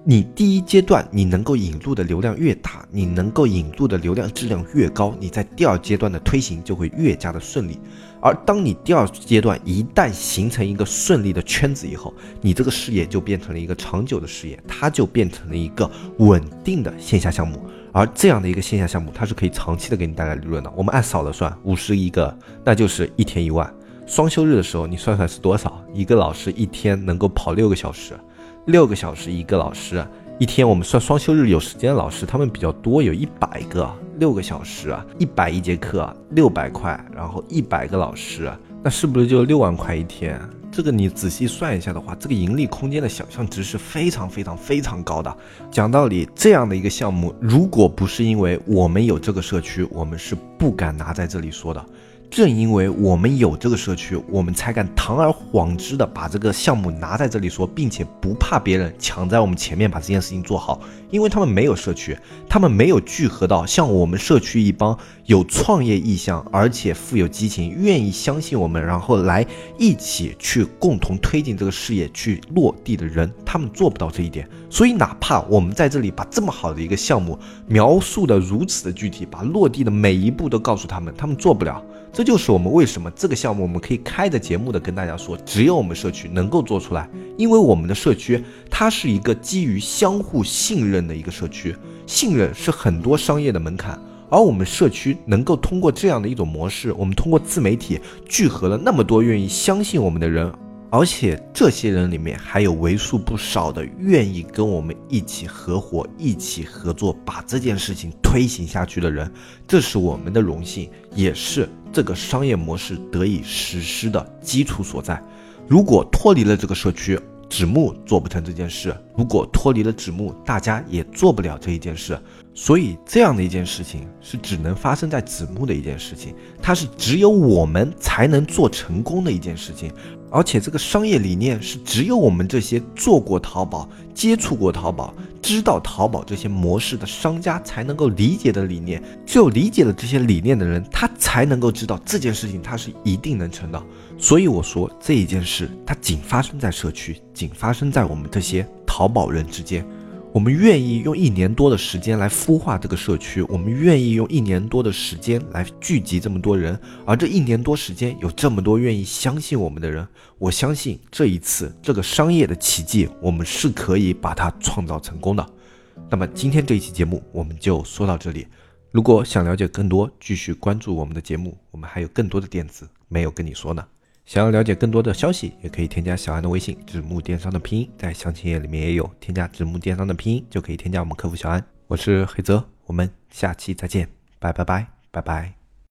你第一阶段你能够引入的流量越大，你能够引入的流量质量越高，你在第二阶段的推行就会越加的顺利。而当你第二阶段一旦形成一个顺利的圈子以后，你这个事业就变成了一个长久的事业，它就变成了一个稳定的线下项目。而这样的一个线下项目，它是可以长期的给你带来利润的。我们按少了算，五十一个，那就是一天一万。双休日的时候，你算算是多少？一个老师一天能够跑六个小时。六个小时一个老师，一天我们算双休日有时间的老师，他们比较多，有一百个，六个小时啊，一百一节课，六百块，然后一百个老师，那是不是就六万块一天？这个你仔细算一下的话，这个盈利空间的想象值是非常非常非常高的。讲道理，这样的一个项目，如果不是因为我们有这个社区，我们是不敢拿在这里说的。正因为我们有这个社区，我们才敢堂而皇之的把这个项目拿在这里说，并且不怕别人抢在我们前面把这件事情做好。因为他们没有社区，他们没有聚合到像我们社区一帮有创业意向，而且富有激情，愿意相信我们，然后来一起去共同推进这个事业去落地的人，他们做不到这一点。所以，哪怕我们在这里把这么好的一个项目描述的如此的具体，把落地的每一步都告诉他们，他们做不了。这就是我们为什么这个项目我们可以开着节目的跟大家说，只有我们社区能够做出来，因为我们的社区它是一个基于相互信任的一个社区，信任是很多商业的门槛，而我们社区能够通过这样的一种模式，我们通过自媒体聚合了那么多愿意相信我们的人。而且这些人里面还有为数不少的愿意跟我们一起合伙、一起合作，把这件事情推行下去的人，这是我们的荣幸，也是这个商业模式得以实施的基础所在。如果脱离了这个社区，纸木做不成这件事；如果脱离了纸木，大家也做不了这一件事。所以，这样的一件事情是只能发生在纸木的一件事情，它是只有我们才能做成功的一件事情。而且这个商业理念是只有我们这些做过淘宝、接触过淘宝、知道淘宝这些模式的商家才能够理解的理念。只有理解了这些理念的人，他才能够知道这件事情他是一定能成的。所以我说这一件事，它仅发生在社区，仅发生在我们这些淘宝人之间。我们愿意用一年多的时间来孵化这个社区，我们愿意用一年多的时间来聚集这么多人，而这一年多时间有这么多愿意相信我们的人，我相信这一次这个商业的奇迹，我们是可以把它创造成功的。那么今天这一期节目我们就说到这里。如果想了解更多，继续关注我们的节目，我们还有更多的点子没有跟你说呢。想要了解更多的消息，也可以添加小安的微信，纸木电商的拼音在详情页里面也有，添加纸木电商的拼音就可以添加我们客服小安。我是黑泽，我们下期再见，拜拜拜拜拜。